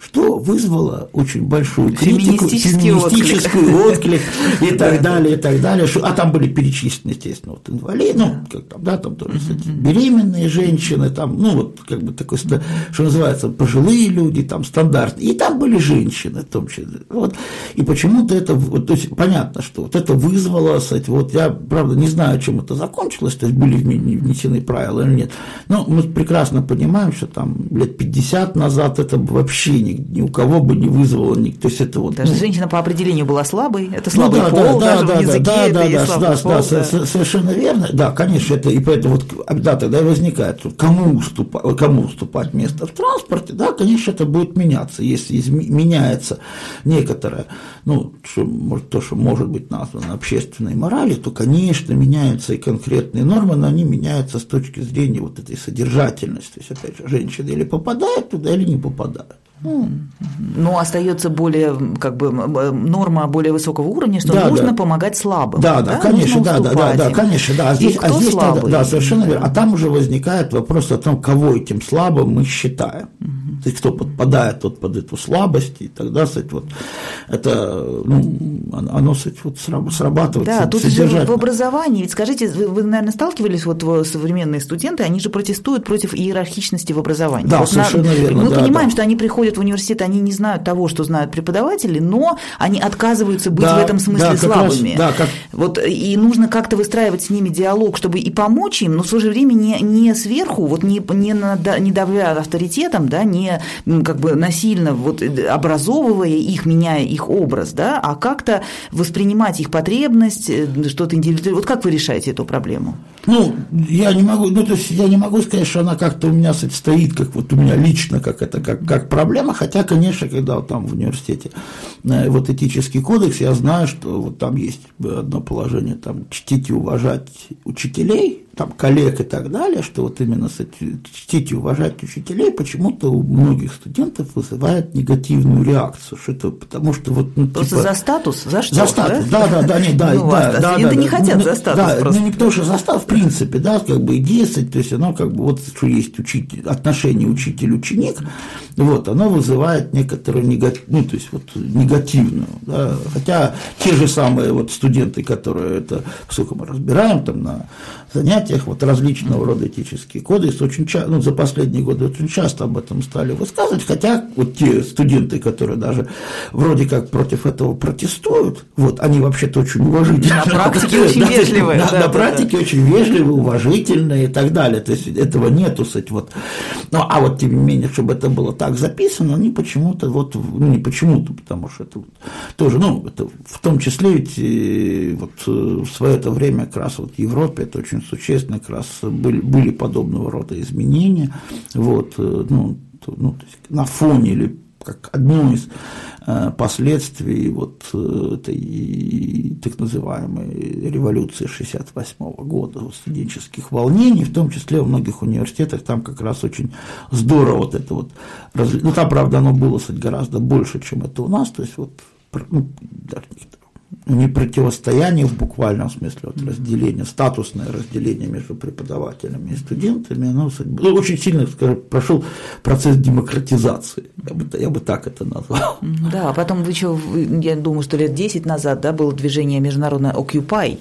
Что вызвало очень большую критику, Феминистический отклик и так далее, и так далее. А там были перечислены, естественно, вот инвалиды, ну, как там, да, там тоже кстати, беременные женщины, там, ну, вот, как бы такой, что называется, пожилые люди, там, стандартные. И там были женщины, в том числе. Вот. И почему-то это, вот, то есть, понятно, что вот это вызвало, кстати, вот я, правда, не знаю, чем это закончилось, то есть, были внесены правила или нет, но мы прекрасно понимаем, что там лет 50 назад это вообще ни, ни у кого бы не вызвало, ни, то есть, это вот... Даже ну, женщина по определению была слабой, это ну слабый да, пол, да, даже да, в языке да, это да, и да, слабый да, пол, да, да. со- со- совершенно верно. Да, конечно, это и поэтому вот, да, тогда и возникает, кому уступать, кому уступать место в транспорте, да, конечно, это будет меняться, если меняется некоторое, ну, что, может, то, что может быть названо общественной моралью, то, конечно, меняются и конкретные нормы, но они меняются с точки зрения вот этой содержательности. То есть, опять же, женщины или попадают туда, или не попадают. Ну, Но остается более, как бы, норма более высокого уровня, что Да, нужно да. помогать слабым. Да, да, конечно, Нужно да, да, да, да, конечно, да. А здесь, а здесь слабый? да, совершенно верно. А там уже возникает вопрос о том, кого этим слабым мы считаем. То есть кто подпадает вот под эту слабость, и тогда, кстати, вот это, ну, оно, кстати, вот сра- срабатывает Да, тут же в образовании, ведь скажите, вы, вы, наверное, сталкивались, вот современные студенты, они же протестуют против иерархичности в образовании. Да, Вот совершенно верно, Мы да, понимаем, да. что они приходят в университет, они не знают того, что знают преподаватели, но они отказываются быть Да, в этом смысле да, как раз, слабыми. да, как- Вот, и нужно как-то выстраивать с ними диалог, чтобы и помочь им, но в то же время не, не сверху, вот не, не, нада- не давля авторитетом, да, не м, как бы насильно вот, э, образовывая их, меняя их образ, да, а как-то воспринимать их потребность, э, что-то индивидуальное. Вот как вы решаете эту проблему? Ну, я не могу, ну, то есть я не могу сказать, что она как-то у меня стоит, как вот у меня лично, как это, как, как проблема, хотя, конечно, когда вот там в университете э, вот этический кодекс, я знаю, что вот там есть одно положение, там, чтить и уважать учителей, там, коллег и так далее, что вот именно чтить и уважать учителей почему-то у многих студентов вызывает негативную реакцию, что это потому что вот, ну, Просто типа, за статус? За что? за статус, да, да, да, да, Ну, вас, да, да, да, студенты да, не да. хотят Ну, за статус Да, просто. ну не потому что за статус, в принципе, да, как бы идея, кстати, то есть оно как бы вот что есть учитель, отношение учитель-ученик, вот, оно вызывает некоторую негатив, ну, то есть вот негативную, да, хотя те же самые вот студенты, которые это, сколько мы разбираем там на занятиях, вот различного рода этические кодексы, очень часто, ну, за последние годы очень часто об этом стали высказывать, хотя вот те студенты, которые даже вроде как против этого протестуют, вот, они вообще-то очень уважительные. На практике очень вежливые, да, да, На да, практике очень вежливые, уважительные и так далее. То есть этого нету, кстати, вот. Ну, а вот тем не менее, чтобы это было так записано, они почему-то вот, ну, не почему-то, потому что это вот тоже, ну, это в том числе ведь э, вот э, в свое это время как раз вот в Европе это очень существенно, как раз были, были подобного рода изменения, вот, э, ну, ну, на фоне или как одно из э, последствий вот э, этой так называемой революции 68 года, студенческих волнений, в том числе во многих университетах, там как раз очень здорово вот это вот, ну там, правда, оно было, кстати, гораздо больше, чем это у нас, то есть вот, ну, даже не противостояние в буквальном смысле, вот разделение, статусное разделение между преподавателями и студентами, оно ну, очень сильно, скажем, прошел процесс демократизации, я бы, я бы так это назвал. Да, а потом вы еще, я думаю, что лет 10 назад да, было движение международное Occupy,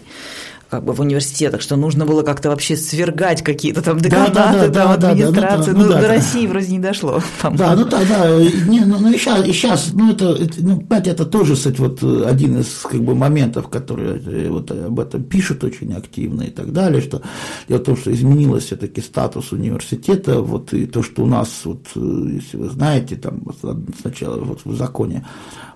как бы в университетах, что нужно было как-то вообще свергать какие-то там деканаты, да, да, да, там, да, администрации. Да, ну, ну, ну, до России вроде не дошло. Да, ну да, да. Не, ну, ну и, сейчас, и сейчас, ну это, ну, понимаете, это тоже, кстати, вот один из как бы моментов, которые э, вот об этом пишут очень активно и так далее, что дело в том, что изменилось все-таки статус университета, вот и то, что у нас, вот, э, если вы знаете, там сначала вот в законе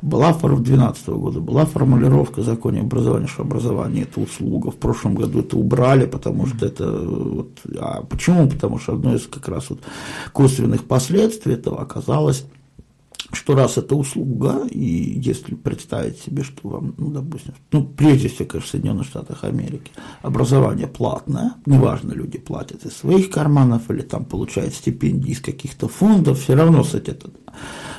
была, 2012 года была формулировка в законе образования, что образование – это услуга. В прошлом году это убрали, потому что это… Вот, а почему? Потому что одно из как раз вот косвенных последствий этого оказалось что раз это услуга, и если представить себе, что вам, ну, допустим, ну, прежде всего, конечно, в Соединенных Штатах Америки, образование платное, неважно, люди платят из своих карманов или там получают стипендии из каких-то фондов, все равно, кстати, это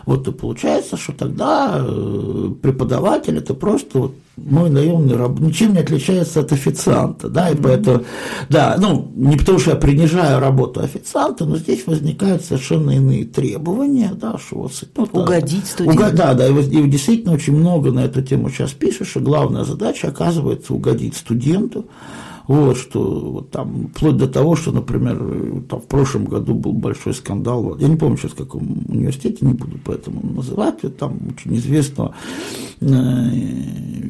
вот и получается, что тогда э, преподаватель это просто вот мой наемный раб ничем не отличается от официанта, да, и поэтому, да, ну, не потому что я принижаю работу официанта, но здесь возникают совершенно иные требования, да, что вот, ну, угодить студенту. Угод, да, да, и, и действительно очень много на эту тему сейчас пишешь, и главная задача оказывается угодить студенту, вот, что вот там, вплоть до того, что, например, там в прошлом году был большой скандал, я не помню сейчас в каком университете, не буду поэтому называть, там очень известного э,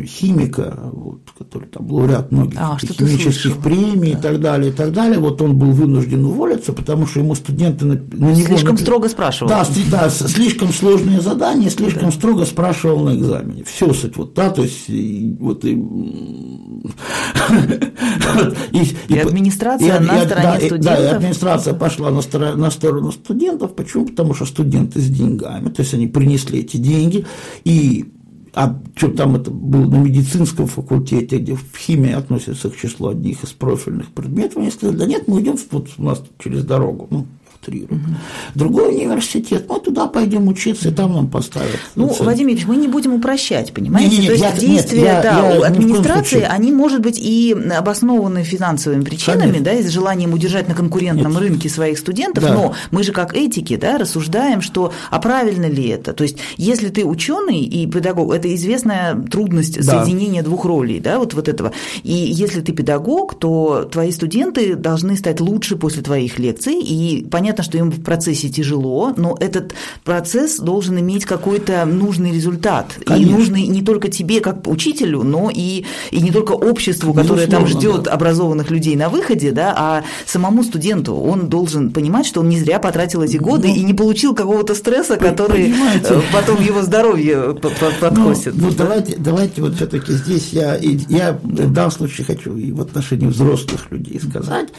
химика, вот, который там лауреат многих а, химических премий да. и так далее, и так далее, вот он был вынужден уволиться, потому что ему студенты на, на него... Слишком строго спрашивал. Да, да, слишком сложные задания, слишком да. строго спрашивал на экзамене. Все, кстати, вот, да, то есть, и, вот и и, и, и администрация и, на и, стороне да, студентов. Да, и администрация пошла на, сторону, на сторону студентов. Почему? Потому что студенты с деньгами, то есть они принесли эти деньги, и а что там это было на медицинском факультете, где в химии относится к числу одних из профильных предметов, они сказали, да нет, мы идем вот у нас через дорогу. Ну, утрирую. Угу. Другой университет, мы туда пойдем учиться, и там нам поставят. Ну, цель. Владимир Ильич, мы не будем упрощать, понимаете? Не, не, не, То есть я, действия нет, да, я, администрации, они, может быть, и обоснованы финансовыми причинами, Конечно. да, и с желанием удержать на конкурентном нет. рынке своих студентов, да. но мы же как этики, да, рассуждаем, что, а правильно ли это? То есть, если ты ученый и педагог, это известная трудность да. соединения двух ролей, да, вот, вот этого. И если ты педагог, то твои студенты должны стать лучше после твоих лекций, и понятно, понятно, что им в процессе тяжело, но этот процесс должен иметь какой-то нужный результат. Конечно. И нужный не только тебе, как учителю, но и, и не только обществу, которое Безусловно, там ждет да. образованных людей на выходе, да, а самому студенту. Он должен понимать, что он не зря потратил эти годы ну, и не получил какого-то стресса, который понимаете. Э, потом его здоровье подкосит. Ну, ну давайте, давайте вот все-таки здесь я, я в данном случае хочу и в отношении взрослых людей сказать,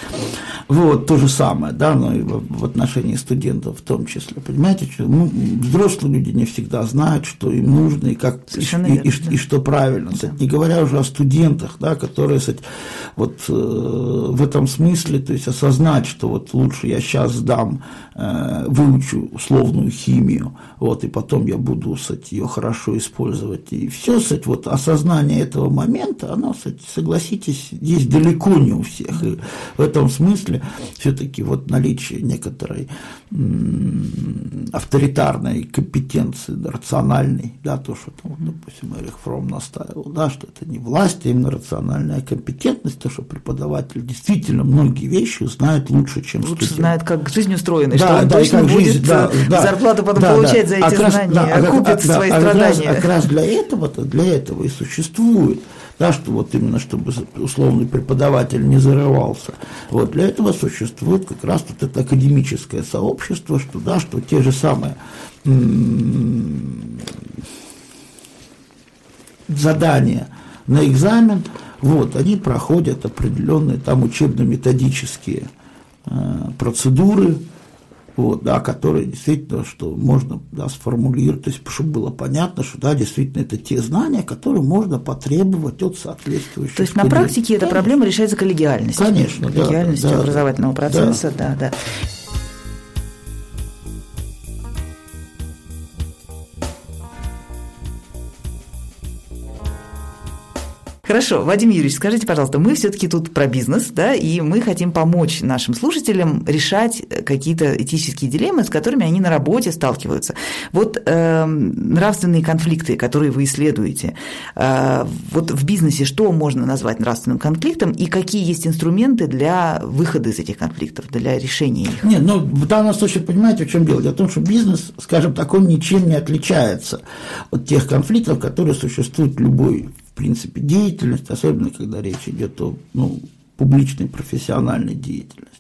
вот то же самое, да, но и в отношении студентов в том числе. Понимаете, что ну, взрослые люди не всегда знают, что им нужно и как и, верно, и, да. и что правильно. Да. Не говоря уже о студентах, да, которые кстати, вот э, в этом смысле, то есть осознать, что вот лучше я сейчас сдам, э, выучу условную химию, вот, и потом я буду кстати, ее хорошо использовать. И все, кстати, вот осознание этого момента, оно, кстати, согласитесь, есть далеко не у всех. И в этом смысле все-таки вот наличие некоторой авторитарной компетенции, рациональной, да, то, что там, допустим, Эрих Фром настаивал, да, что это не власть, а именно рациональная компетентность, то, что преподаватель действительно многие вещи знает лучше, чем лучше студент. знает, как жизнь устроена, да, что он да, точно будет жизнь, да, да, зарплату потом да, получать да, за эти а знания, да, окупит а, свои а, страдания. А как раз для этого-то, для этого и существует да, что вот именно, чтобы условный преподаватель не зарывался. Вот для этого существует как раз вот это академическое сообщество, что, да, что те же самые задания на экзамен, вот, они проходят определенные там учебно-методические э, процедуры, вот, да, которые действительно, что можно да, сформулировать, то есть, чтобы было понятно, что да, действительно это те знания, которые можно потребовать от соответствующих. То есть на практике эта проблема решается коллегиальностью. Конечно, коллегиальностью да, образовательного процесса, да, да. да. Хорошо, Вадим Юрьевич, скажите, пожалуйста, мы все-таки тут про бизнес, да, и мы хотим помочь нашим слушателям решать какие-то этические дилеммы, с которыми они на работе сталкиваются. Вот э, нравственные конфликты, которые вы исследуете, э, вот в бизнесе что можно назвать нравственным конфликтом и какие есть инструменты для выхода из этих конфликтов, для решения их? Нет, ну в данном случае понимаете, в чем дело? Дело в том, что бизнес, скажем так, он ничем не отличается от тех конфликтов, которые существуют в любой принципе, деятельность, особенно когда речь идет о ну, публичной профессиональной деятельности.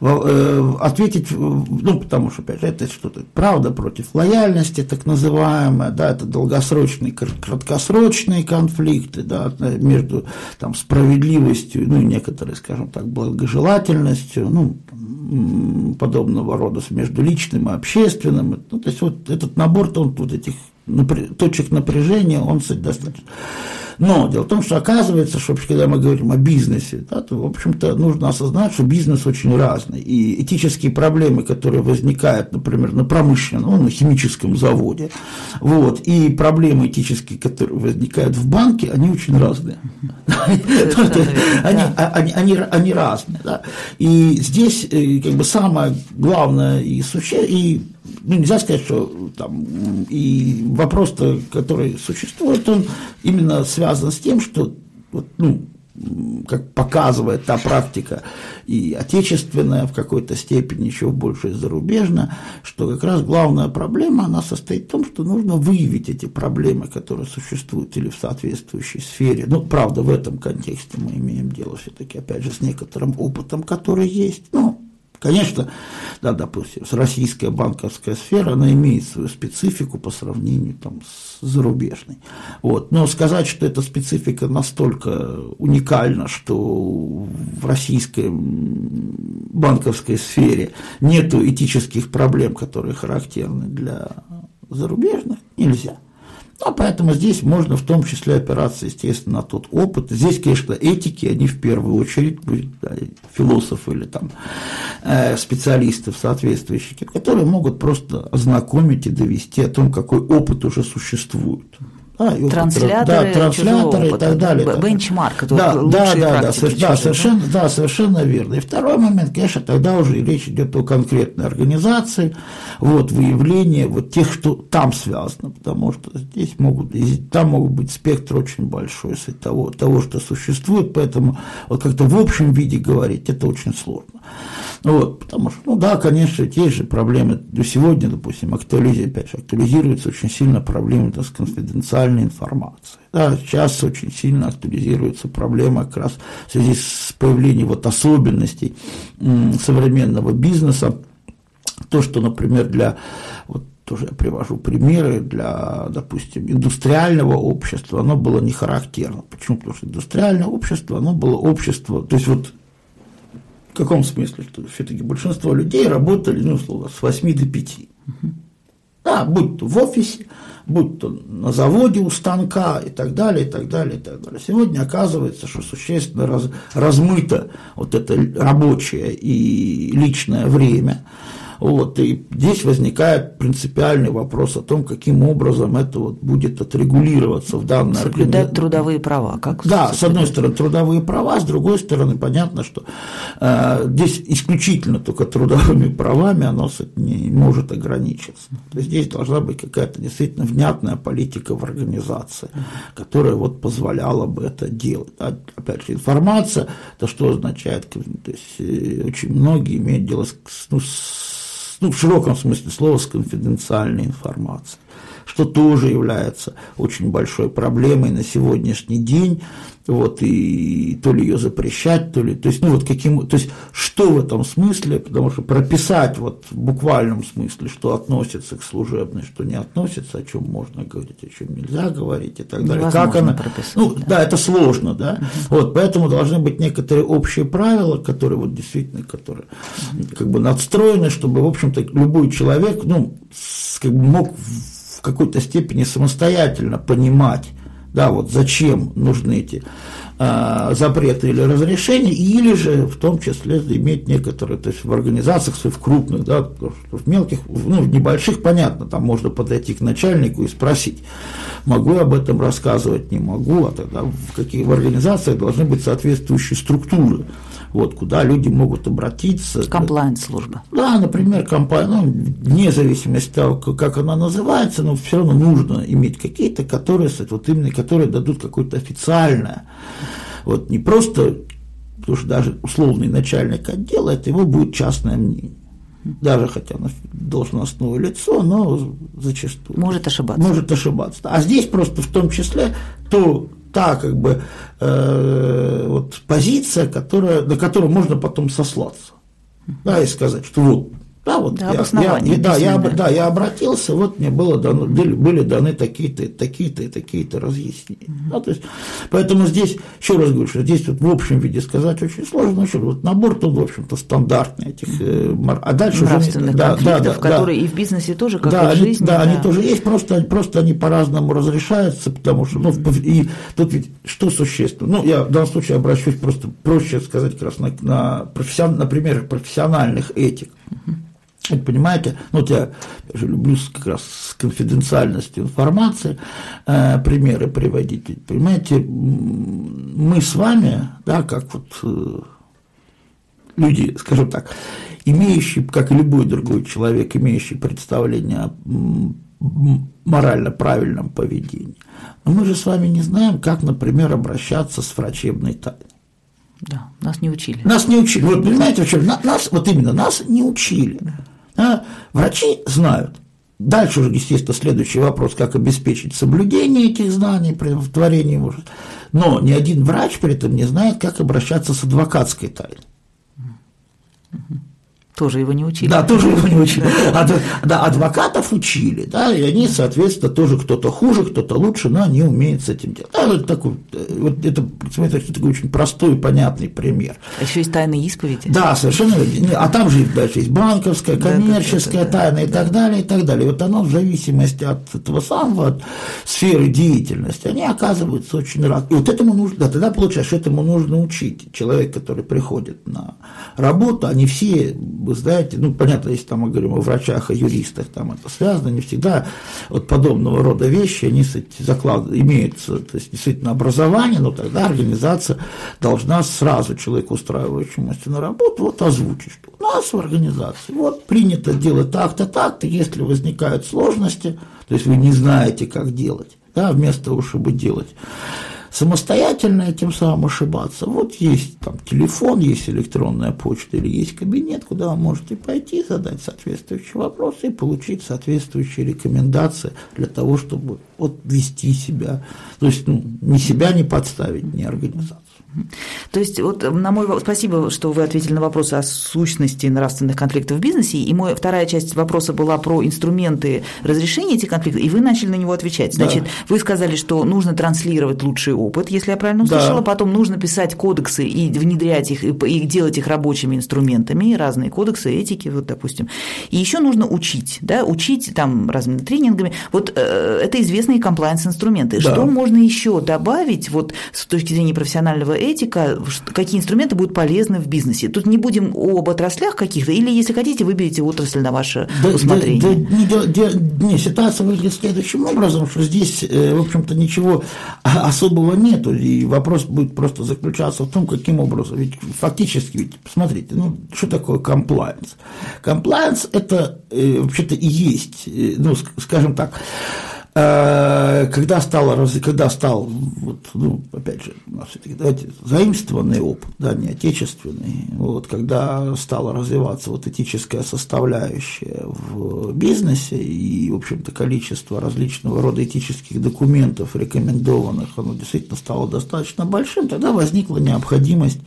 Э, ответить, ну, потому что, опять же, это что-то правда против лояльности, так называемая, да, это долгосрочные, краткосрочные конфликты, да, между там, справедливостью, ну, и некоторой, скажем так, благожелательностью, ну, подобного рода между личным и общественным. Ну, то есть вот этот набор, он вот этих точек напряжения, он достаточно. Но дело в том, что оказывается, что когда мы говорим о бизнесе, да, то, в общем-то, нужно осознать, что бизнес очень разный. И этические проблемы, которые возникают, например, на промышленном, ну, на химическом заводе, вот, и проблемы этические, которые возникают в банке, они очень разные. Они разные. И здесь э, как бы самое главное и существенное, ну, нельзя сказать, что там и вопрос-то, который существует, он именно связан с тем, что вот, ну, как показывает та практика и отечественная в какой-то степени, еще больше и зарубежная, что как раз главная проблема, она состоит в том, что нужно выявить эти проблемы, которые существуют или в соответствующей сфере. Ну, правда, в этом контексте мы имеем дело все-таки, опять же, с некоторым опытом, который есть. Ну, Конечно, да, допустим, российская банковская сфера, она имеет свою специфику по сравнению там, с зарубежной. Вот. Но сказать, что эта специфика настолько уникальна, что в российской банковской сфере нет этических проблем, которые характерны для зарубежных, нельзя. А поэтому здесь можно в том числе опираться, естественно, на тот опыт. Здесь, конечно, этики, они в первую очередь, да, философы или там э, специалисты соответствующие, которые могут просто ознакомить и довести о том, какой опыт уже существует. Да, трансляторы, да, трансляторы и так далее. Бенчмарк, это да, да, да, да, да, совершенно, да, совершенно верно. И второй момент, конечно, тогда уже речь идет о конкретной организации, вот, выявление вот тех, что там связано, потому что здесь могут, там могут быть спектр очень большой того, того, что существует, поэтому вот как-то в общем виде говорить это очень сложно. Вот, потому что, ну да, конечно, те же проблемы до сегодня, допустим, актуализируются, опять же, актуализируются очень сильно проблемы так, с конфиденциальной информацией. Да, сейчас очень сильно актуализируется проблема как раз в связи с появлением вот особенностей современного бизнеса. То, что, например, для вот тоже я привожу примеры для, допустим, индустриального общества, оно было не характерно. Почему? Потому что индустриальное общество, оно было общество, то есть вот в каком смысле? Что все-таки большинство людей работали, ну, условно, с 8 до 5. Да, будь то в офисе, будь то на заводе у станка и так далее, и так далее, и так далее. Сегодня оказывается, что существенно раз, размыто вот это рабочее и личное время. Вот, и здесь возникает принципиальный вопрос о том, каким образом это вот будет отрегулироваться в данной Соблюдать трудовые права. Как да, с одной стороны трудовые права, с другой стороны понятно, что э, здесь исключительно только трудовыми правами оно не может ограничиться. То есть здесь должна быть какая-то действительно внятная политика в организации, которая вот позволяла бы это делать. А, опять же, информация, то что означает? То есть э, очень многие имеют дело с, ну, с ну, в широком смысле слова, с конфиденциальной информацией, что тоже является очень большой проблемой на сегодняшний день, вот, и то ли ее запрещать, то ли, то есть, ну, вот каким, то есть, что в этом смысле, потому что прописать вот в буквальном смысле, что относится к служебной, что не относится, о чем можно говорить, о чем нельзя говорить и так далее. Как она, прописать, ну, да. да, это сложно, да, вот, поэтому должны быть некоторые общие правила, которые вот действительно, которые как бы надстроены, чтобы, в общем-то, любой человек, ну, как бы мог в какой-то степени самостоятельно понимать, да, вот зачем нужны эти а, запреты или разрешения, или же в том числе иметь некоторые, то есть в организациях, в крупных, да, в мелких, ну, в небольших, понятно, там можно подойти к начальнику и спросить, могу я об этом рассказывать, не могу, а тогда в каких в организациях должны быть соответствующие структуры, вот, куда люди могут обратиться. Комплайнс-служба. Да, например, компания, ну, вне зависимости от того, как она называется, но все равно нужно иметь какие-то, которые, вот именно, которые дадут какое-то официальное, вот не просто, потому что даже условный начальник отдела, это его будет частное мнение даже хотя оно должностное лицо, но зачастую. Может ошибаться. Может ошибаться. А здесь просто в том числе то та как бы э, вот позиция, которая, на которую можно потом сослаться. Да, и сказать, что вот да, вот да, я, я, да, я, да, я обратился, вот мне было дано, были даны такие-то, такие-то и такие-то разъяснения. Mm-hmm. Да, то есть, поэтому здесь, еще раз говорю, что здесь вот в общем виде сказать очень сложно, еще вот набор тут, в общем-то, стандартный этих, э, а дальше уже, да, да, да, которые да, и в бизнесе тоже, как да, и в жизни. Они, да, да, они тоже есть, просто, просто они по-разному разрешаются, потому что, ну, и тут ведь что существенно, ну, я в данном случае обращусь просто проще сказать как раз на, на, профессион, на примерах профессиональных этик. Mm-hmm. Это, понимаете, ну вот я, люблю как раз с конфиденциальностью информации э, примеры приводить. Понимаете, мы с вами, да, как вот э, люди, скажем так, имеющие, как и любой другой человек, имеющий представление о морально правильном поведении. Но мы же с вами не знаем, как, например, обращаться с врачебной тайной. Да, нас не учили. Нас не учили. Вот понимаете, в чем? Нас, вот именно, нас не учили. Да. А врачи знают. Дальше уже, естественно, следующий вопрос, как обеспечить соблюдение этих знаний при творении может. Но ни один врач при этом не знает, как обращаться с адвокатской тайной. Тоже его не учили. Да, тоже его не учили. Да, адвокатов учили, да, и они, соответственно, тоже кто-то хуже, кто-то лучше, но они умеют с этим делать. Да, вот такой, вот это, смотрите, такой очень простой и понятный пример. А еще есть тайные исповеди. Да, совершенно. А там же дальше есть банковская, коммерческая да, да, тайна и так далее, и так далее. Вот оно в зависимости от этого самого, от сферы деятельности, они оказываются очень разные. И вот этому нужно, да, тогда получается, этому нужно учить. Человек, который приходит на работу, они все вы знаете, ну, понятно, если там мы говорим о врачах, о юристах, там это связано, не всегда вот подобного рода вещи, они заклад... имеются, то есть действительно образование, но тогда организация должна сразу человеку, устраивающемуся на работу, вот озвучить, что у нас в организации вот принято делать так-то, так-то, если возникают сложности, то есть вы не знаете, как делать, да, вместо того, чтобы делать самостоятельно этим самым ошибаться. Вот есть там телефон, есть электронная почта или есть кабинет, куда вы можете пойти, задать соответствующие вопросы и получить соответствующие рекомендации для того, чтобы вот вести себя, то есть ну, ни себя не подставить, ни организацию. То есть, вот на мой спасибо, что вы ответили на вопрос о сущности нравственных конфликтов в бизнесе. И моя вторая часть вопроса была про инструменты разрешения этих конфликтов, и вы начали на него отвечать. Значит, да. вы сказали, что нужно транслировать лучший опыт, если я правильно услышала, да. потом нужно писать кодексы и внедрять их, и делать их рабочими инструментами, разные кодексы этики, вот, допустим. И еще нужно учить, да, учить там разными тренингами. Вот э, это известные комплайенс-инструменты. Да. Что можно еще добавить вот с точки зрения профессионального этика, какие инструменты будут полезны в бизнесе. Тут не будем об отраслях каких-то, или, если хотите, выберите отрасль на ваше да, усмотрение. Да, да, не, не, ситуация выглядит следующим образом, что здесь, э, в общем-то, ничего особого нету, и вопрос будет просто заключаться в том, каким образом. Ведь фактически, ведь, посмотрите, ну, что такое комплайенс? Комплайенс – это, э, вообще-то, и есть, э, ну, скажем так, когда, стало, когда стал, вот, ну, опять же, у нас давайте, заимствованный опыт, да, не отечественный, вот, когда стала развиваться вот этическая составляющая в бизнесе, и, в общем-то, количество различного рода этических документов, рекомендованных, оно действительно стало достаточно большим, тогда возникла необходимость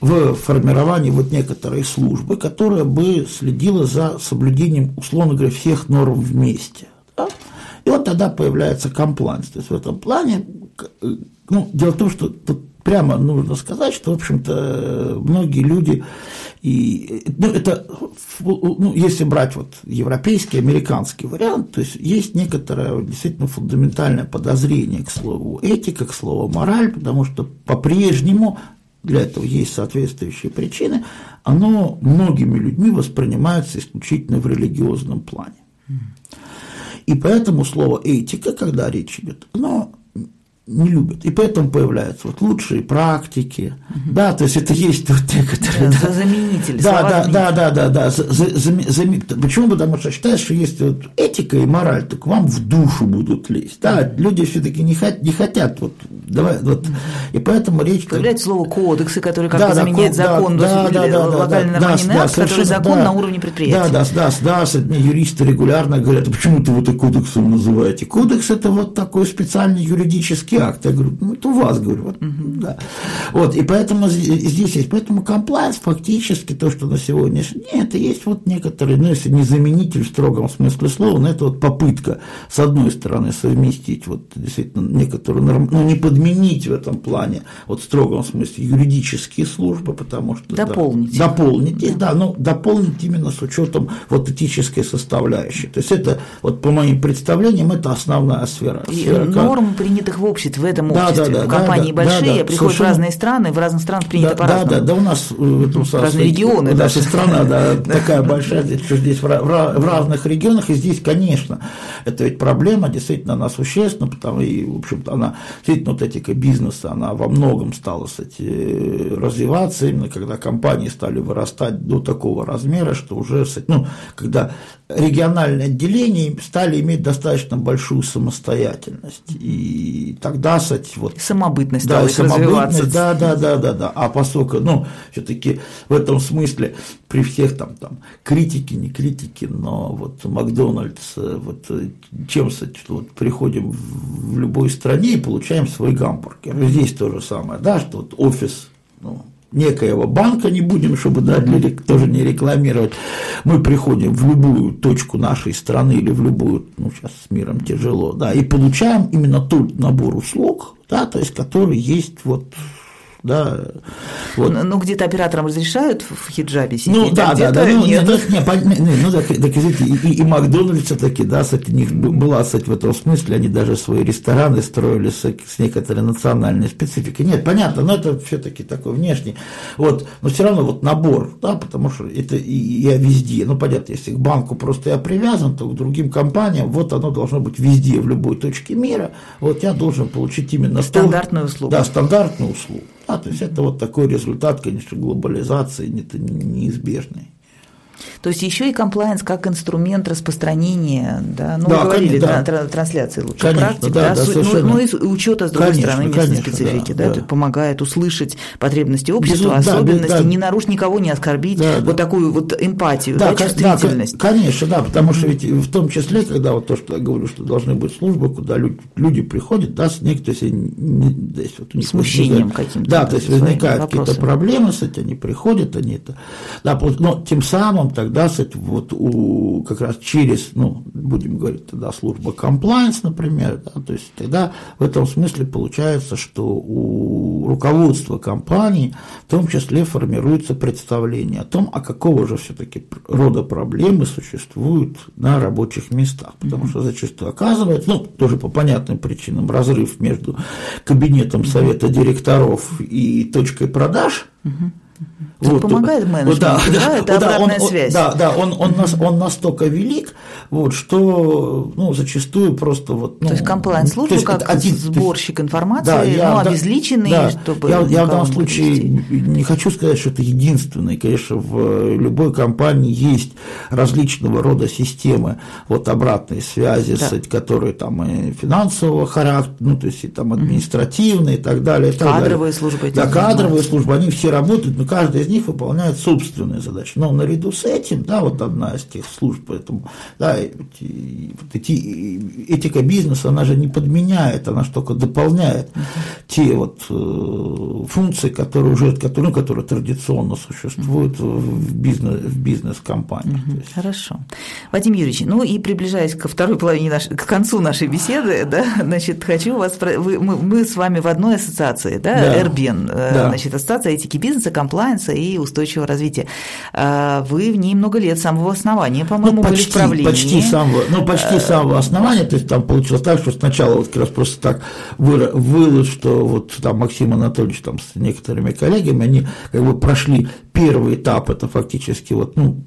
в формировании вот некоторой службы, которая бы следила за соблюдением, условно говоря, всех норм вместе. Да? И вот тогда появляется комплайнс. То есть в этом плане, ну, дело в том, что тут прямо нужно сказать, что, в общем-то, многие люди, и, ну, это, ну, если брать вот европейский, американский вариант, то есть есть некоторое действительно фундаментальное подозрение к слову этика, к слову мораль, потому что по-прежнему для этого есть соответствующие причины, оно многими людьми воспринимается исключительно в религиозном плане. И поэтому слово этика, когда речь идет, оно не любят. И поэтому появляются вот лучшие практики. Угу. Да, то есть это есть вот некоторые. Да, да, заменитель. Да, да, да, да, да, да. За, за, за, почему? Потому что считаешь, что есть вот этика и мораль, так вам в душу будут лезть. Да, люди все-таки не, хот, не хотят вот давай вот. И поэтому речь. Появляется слово кодексы, которые как бы да, заменяет да, закон, да, да, да, локальный да, нормативный да, акт, который закон да, на уровне предприятия. Да, да, да, да, мне юристы регулярно говорят, а почему ты вот и кодексом называете? Кодекс это вот такой специальный юридический акт. Я говорю, ну, это у вас, говорю, вот, угу. да. Вот, и поэтому здесь есть, поэтому комплайнс фактически то, что на сегодняшний день, это есть вот некоторые, ну, если не заменитель в строгом смысле слова, но это вот попытка, с одной стороны, совместить вот действительно некоторую, ну, не подменить в этом плане, вот в строгом смысле, юридические службы, потому что... Дополнить. Да, дополнить, да. да, ну, дополнить именно с учетом вот этической составляющей. То есть это, вот по моим представлениям, это основная сфера. сфера норм, принятых в обществе, в этом да, обществе, да, да, компании да, большие, да, да, приходят совершенно... в разные страны, в разных странах принято да, по-разному. Да, да, да, у нас в этом Разные регионы. Наша страна, да, такая большая, что здесь в разных регионах, и здесь, конечно, это ведь проблема действительно она существенна, потому и, в общем-то, она, действительно, вот этика бизнеса, она во многом стала, кстати, развиваться, именно когда компании стали вырастать до такого размера, что уже, ну, когда региональные отделения стали иметь достаточно большую самостоятельность, и тогда, кстати, вот... Самобытность да, самобытность, да, да, да, да, да, а поскольку, ну, все-таки в этом смысле при всех там, там критике, не критике, но вот Макдональдс, вот чем, кстати, вот приходим в любой стране и получаем свой гамбургер. Здесь то же самое, да, что вот офис, ну, некоего банка, не будем, чтобы да, для, тоже не рекламировать, мы приходим в любую точку нашей страны или в любую, ну сейчас с миром тяжело, да, и получаем именно тот набор услуг, да, то есть который есть вот да. Вот. Ну, где-то операторам разрешают в хиджабе сидеть, ну, да, а да, да, ну, нет. Не, не, ну, так, так, извините, и, и Макдональдс все-таки, да, кстати, у них была, кстати, в этом смысле, они даже свои рестораны строили с, с некоторой национальной спецификой. Нет, понятно, но это все-таки такой внешний, вот, но все равно вот набор, да, потому что это и, я везде, ну, понятно, если к банку просто я привязан, то к другим компаниям, вот оно должно быть везде, в любой точке мира, вот я должен получить именно стандартную услугу. Да, стандартную услугу. А, то есть это вот такой результат, конечно, глобализации, неизбежный. То есть еще и комплайенс как инструмент распространения, да, ну, да, говорили, да. трансляции лучших конечно, практик, да, да, да, ну, ну и учета, с другой конечно, стороны, местной конечно, специфики, да, да, да. помогает услышать потребности общества, Безу, особенности, да, да, не нарушить никого, не оскорбить, да, вот да. такую вот эмпатию, да, да, чувствительность. Да, конечно, да, потому что ведь в том числе, когда вот то, что я говорю, что должны быть службы, куда люди, люди приходят, да, с некоторым вот, смущением каким-то. Да, то есть возникают какие-то проблемы с этим, они приходят, они это, да, но тем самым тогда тогда вот у, как раз через, ну, будем говорить тогда служба compliance, например, да, то есть тогда в этом смысле получается, что у руководства компании в том числе формируется представление о том, а какого же все-таки рода проблемы существуют на рабочих местах, потому что зачастую оказывается, ну, тоже по понятным причинам, разрыв между кабинетом совета директоров и точкой продаж, вот, помогает менеджменту, да, да, это да, обратная он, связь. Да, да, он, он, нас, он настолько велик, вот, что ну, зачастую просто вот… Ну, то есть комплайн-служба как один, сборщик есть, информации, да, я, ну, обезличенный, да, чтобы… Я, я в данном случае не хочу сказать, что это единственный, конечно, в любой компании есть различного рода системы вот обратной связи, да. с, которые там и финансового характера, ну, то есть и там административные и так далее. И так кадровые далее. службы. Да, кадровые службы, они все работают, но каждая из них выполняет собственные задачи. Но наряду с этим, да, вот одна из тех служб, поэтому, да, эти, эти, этика бизнеса, она же не подменяет, она же только дополняет те вот э, функции, которые уже, которые, которые традиционно существуют в, бизнес, в бизнес-компаниях. Хорошо. Вадим Юрьевич, ну и приближаясь ко второй половине, наш, к концу нашей беседы, да, значит, хочу вас, вы, мы, мы с вами в одной ассоциации, да, да. РБН, э, да. значит, ассоциация этики бизнеса, комплайенса и устойчивого развития. А вы в ней много лет с самого основания, по-моему, ну, почти, были в правлении. Почти самого, ну, почти с самого основания, то есть там получилось так, что сначала вот как раз просто так вылез, что вот там Максим Анатольевич там с некоторыми коллегами, они как бы прошли первый этап, это фактически вот, ну,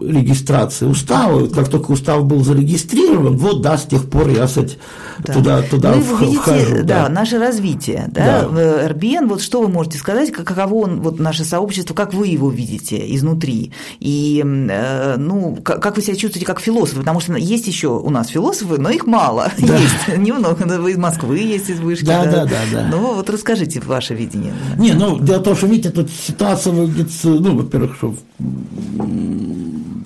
регистрация устава, как только устав был зарегистрирован, вот, да, с тех пор я, кстати, да. туда, туда ну, вы видите, вхожу. Да, да, наше развитие, да, да. РБН, вот что вы можете сказать, каково он, вот наше сообщество, как вы его видите изнутри, и, э, ну, как вы себя чувствуете как философы, потому что есть еще у нас философы, но их мало, да. есть немного, вы из Москвы есть, из Вышки, да, да, да, да. Ну, вот расскажите ваше видение. Не, ну, дело в том, что, видите, тут ситуация выглядит, ну, во-первых, что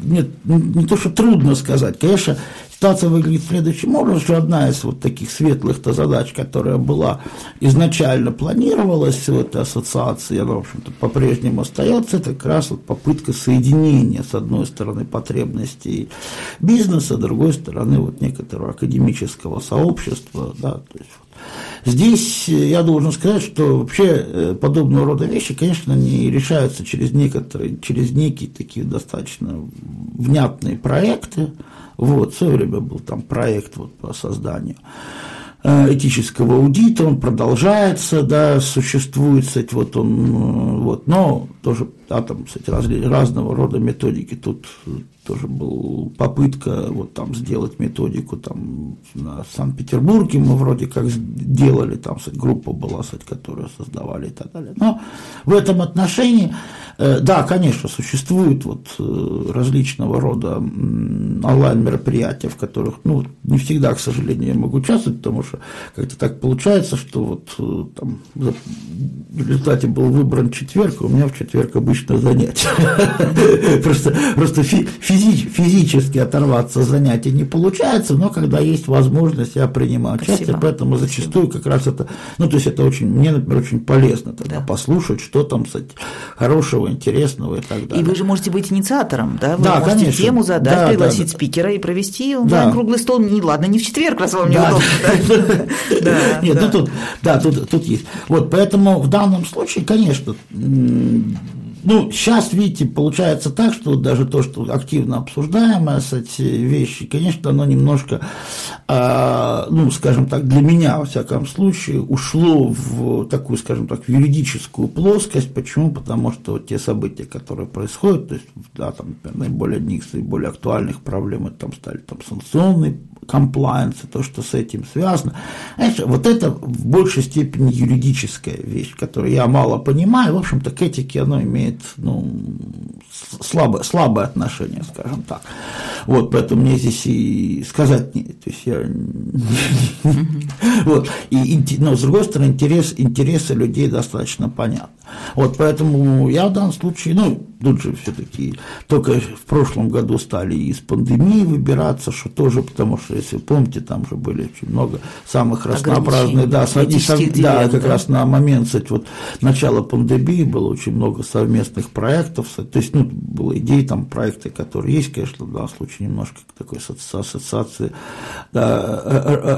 нет, не то, что трудно сказать, конечно, Ситуация выглядит следующим образом, что одна из вот таких светлых-то задач, которая была изначально планировалась в этой ассоциации, она, в общем-то, по-прежнему остается, это как раз вот попытка соединения, с одной стороны, потребностей бизнеса, с другой стороны, вот некоторого академического сообщества, да, то есть Здесь я должен сказать, что вообще э, подобного рода вещи, конечно, не решаются через некоторые, через некие такие достаточно внятные проекты, вот, в свое время был там проект вот по созданию э, этического аудита, он продолжается, да, существует, кстати, вот он, э, вот, но тоже, да, там, кстати, раз, разного рода методики тут тоже была попытка вот там сделать методику там на Санкт-Петербурге мы вроде как делали, там кстати, группа была, кстати, которую создавали и так далее. Но в этом отношении, э, да, конечно, существуют вот э, различного рода онлайн-мероприятия, в которых, ну, не всегда, к сожалению, я могу участвовать, потому что как-то так получается, что вот э, там в результате был выбран четверг, а у меня в четверг обычно занятие. Просто, просто физи, физически оторваться от занятий не получается, но когда есть возможность, я принимаю участие, поэтому Спасибо. зачастую как раз это, ну, то есть это очень, мне, например, очень полезно тогда да. послушать, что там, кстати, хорошего, интересного и так далее. И вы же можете быть инициатором, да? Вы да, можете конечно. тему задать, да, пригласить да, да. спикера и провести онлайн круглый стол. Не, ладно, не в четверг, раз вам неудобно. Нет, ну тут, да, тут есть. Вот, поэтому в данном случае, конечно, ну, сейчас, видите, получается так, что даже то, что активно обсуждаемое, эти вещи, конечно, оно немножко, э, ну, скажем так, для меня, во всяком случае, ушло в такую, скажем так, юридическую плоскость. Почему? Потому что вот те события, которые происходят, то есть, да, там, например, наиболее одних из наиболее актуальных проблем, это там стали там санкционные комплайенс, то, что с этим связано. Знаешь, вот это в большей степени юридическая вещь, которую я мало понимаю. В общем-то, к этике оно имеет ну, слабое, слабое отношение, скажем так. Вот, поэтому мне здесь и сказать не, то есть я вот, и, но с другой стороны, интерес, интересы людей достаточно понятны. Вот, поэтому я в данном случае, ну, тут же все-таки только в прошлом году стали из пандемии выбираться, что тоже, потому что, если помните, там же были очень много самых разнообразных, да, и, да, как да? раз на момент, кстати, вот начала пандемии было очень много совместных проектов, то есть, ну, было идеи, там, проекты, которые есть, конечно, в данном случае немножко такой ассоциации да,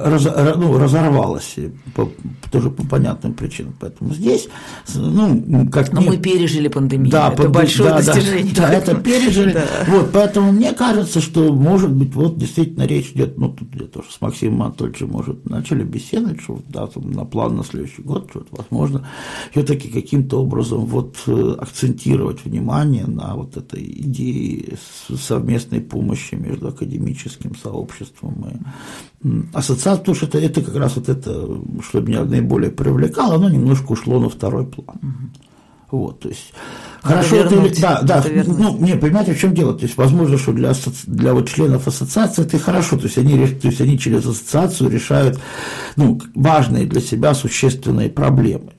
раз, ну, разорвалась по, тоже по понятным причинам. Поэтому здесь, ну, как Но не... мы пережили пандемию. Да, это под... большое да, достижение. Да, да, это пережили. Да. Вот, поэтому мне кажется, что, может быть, вот действительно речь идет, ну, тут я тоже с Максимом Анатольевичем, может, начали беседовать, что да, там, на план на следующий год, что возможно, все-таки каким-то образом вот э, акцентировать внимание на вот этой идее совместной помощи между академическим сообществом и ассоциацией, потому что это, это как раз вот это, что меня наиболее привлекало, оно немножко ушло на второй план. Вот, то есть хорошо вернуть, это, да, да, ну, не, понимаете, в чем дело? То есть, возможно, что для, для вот членов ассоциации это хорошо, то есть они, то есть они через ассоциацию решают ну, важные для себя существенные проблемы.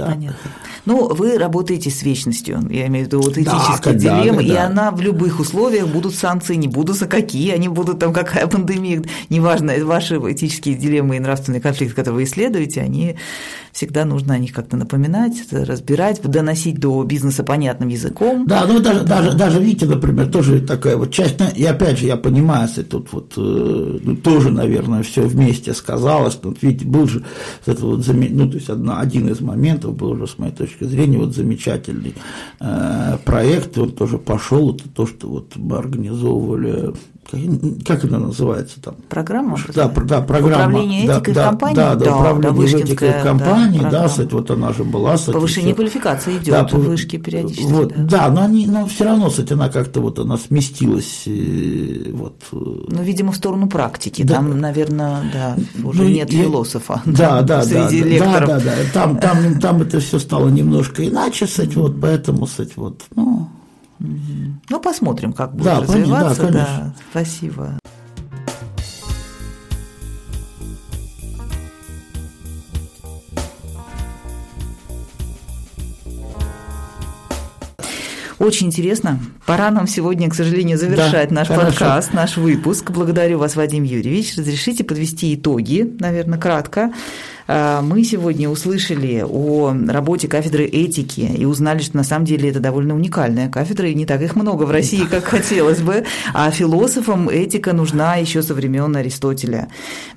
Да. Понятно. Ну, вы работаете с вечностью, я имею в виду вот этические да, дилеммы, да, и она в любых условиях будут санкции, не будут за какие, они будут там какая пандемия, неважно, ваши этические дилеммы и нравственные конфликты, которые вы исследуете, они всегда нужно о них как-то напоминать, разбирать, доносить до бизнеса понятным языком. Да, ну даже, да. даже, даже видите, например, тоже такая вот часть, ну, и опять же, я понимаю, если тут вот э, ну, тоже, наверное, все вместе сказалось, тут, видите, был же это вот, ну, то есть одна, один из моментов был уже, с моей точки зрения, вот замечательный э, проект, он тоже пошел, это то, что вот мы организовывали как она называется там? Программа? Да, да, программа. Управление этикой да, в компании? Да, да, да управление этикой в компании, да, да кстати, вот она же была. Кстати, Повышение все. квалификации идет да, в вышке периодически. Вот, да. да, но, они, но все равно, кстати, она как-то вот она сместилась. Э, вот. Ну, видимо, в сторону практики. Да. Там, наверное, да, уже ну, нет я, философа да, да, среди да. Да, да, да. Там, там, там это все стало немножко иначе, кстати, вот поэтому, кстати, вот, ну. Ну, посмотрим, как будет да, развиваться. Да, да, спасибо. Очень интересно. Пора нам сегодня, к сожалению, завершать да, наш хорошо. подкаст, наш выпуск. Благодарю вас, Вадим Юрьевич. Разрешите подвести итоги, наверное, кратко. А, мы сегодня услышали о работе кафедры этики и узнали, что на самом деле это довольно уникальная кафедра, и не так их много в России, как хотелось бы. А философам этика нужна еще со времен Аристотеля.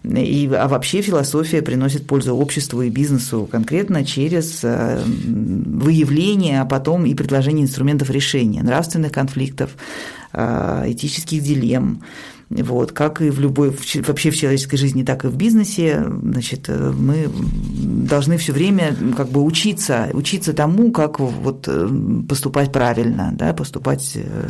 И, а вообще философия приносит пользу обществу и бизнесу конкретно через э, выявление, а потом и предложение инструментов решения нравственных конфликтов, э, этических дилемм, вот, как и в любой, вообще в человеческой жизни, так и в бизнесе, значит, э, мы должны все время как бы учиться, учиться тому, как вот э, поступать правильно, да, поступать э,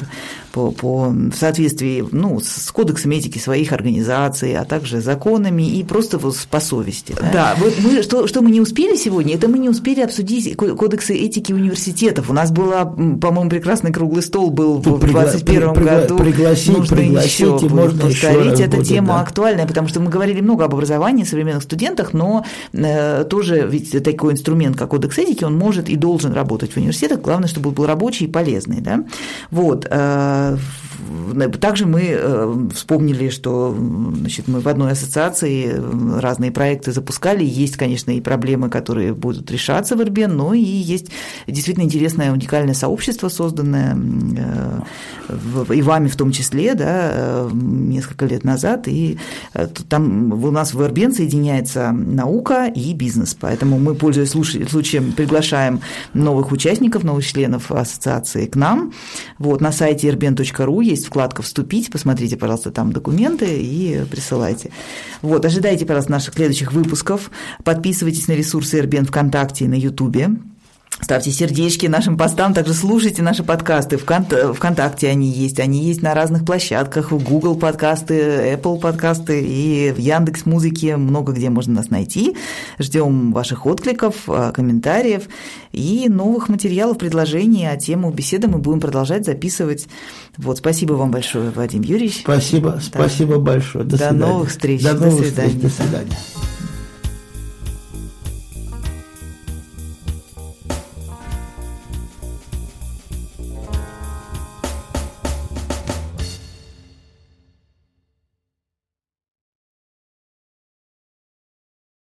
по, по, в соответствии ну, с кодексами этики своих организаций, а также законами и просто по совести. Да, да вот мы, что, что мы не успели сегодня, это мы не успели обсудить кодексы этики университетов. У нас была, по-моему, прекрасный круглый стол был в 2021 пригла- году. Пригласить, Нужно пригласить, еще можно повторить. Эта будет, тема да. актуальная, потому что мы говорили много об образовании современных студентах, но э, тоже ведь такой инструмент, как кодекс этики, он может и должен работать в университетах. Главное, чтобы он был рабочий и полезный. Да? Вот. Э, также мы э, вспомнили, что значит, мы в одной ассоциации разные проекты запускали. Есть, конечно, и проблемы, которые будут решаться в РБ, но и есть действительно интересное уникальное сообщество, созданное и вами в том числе, да, несколько лет назад, и э, там у нас в Ирбен соединяется наука и бизнес, поэтому мы, пользуясь случаем, приглашаем новых участников, новых членов ассоциации к нам. Вот, на сайте irben.ru есть вкладка «Вступить», посмотрите, пожалуйста, там документы и присылайте. Вот, ожидайте, пожалуйста, наших следующих выпусков, подписывайтесь на ресурсы Ирбен ВКонтакте и на Ютубе, Ставьте сердечки нашим постам, также слушайте наши подкасты. Вконтакте они есть, они есть на разных площадках, в Google подкасты, Apple подкасты и в Яндекс Музыке, много где можно нас найти. Ждем ваших откликов, а, комментариев и новых материалов, предложений, а тему беседы мы будем продолжать записывать. Вот, спасибо вам большое, Вадим Юрьевич. Спасибо, да. спасибо большое. До, До новых встреч. До, новых до свидания. Встреч. До свидания.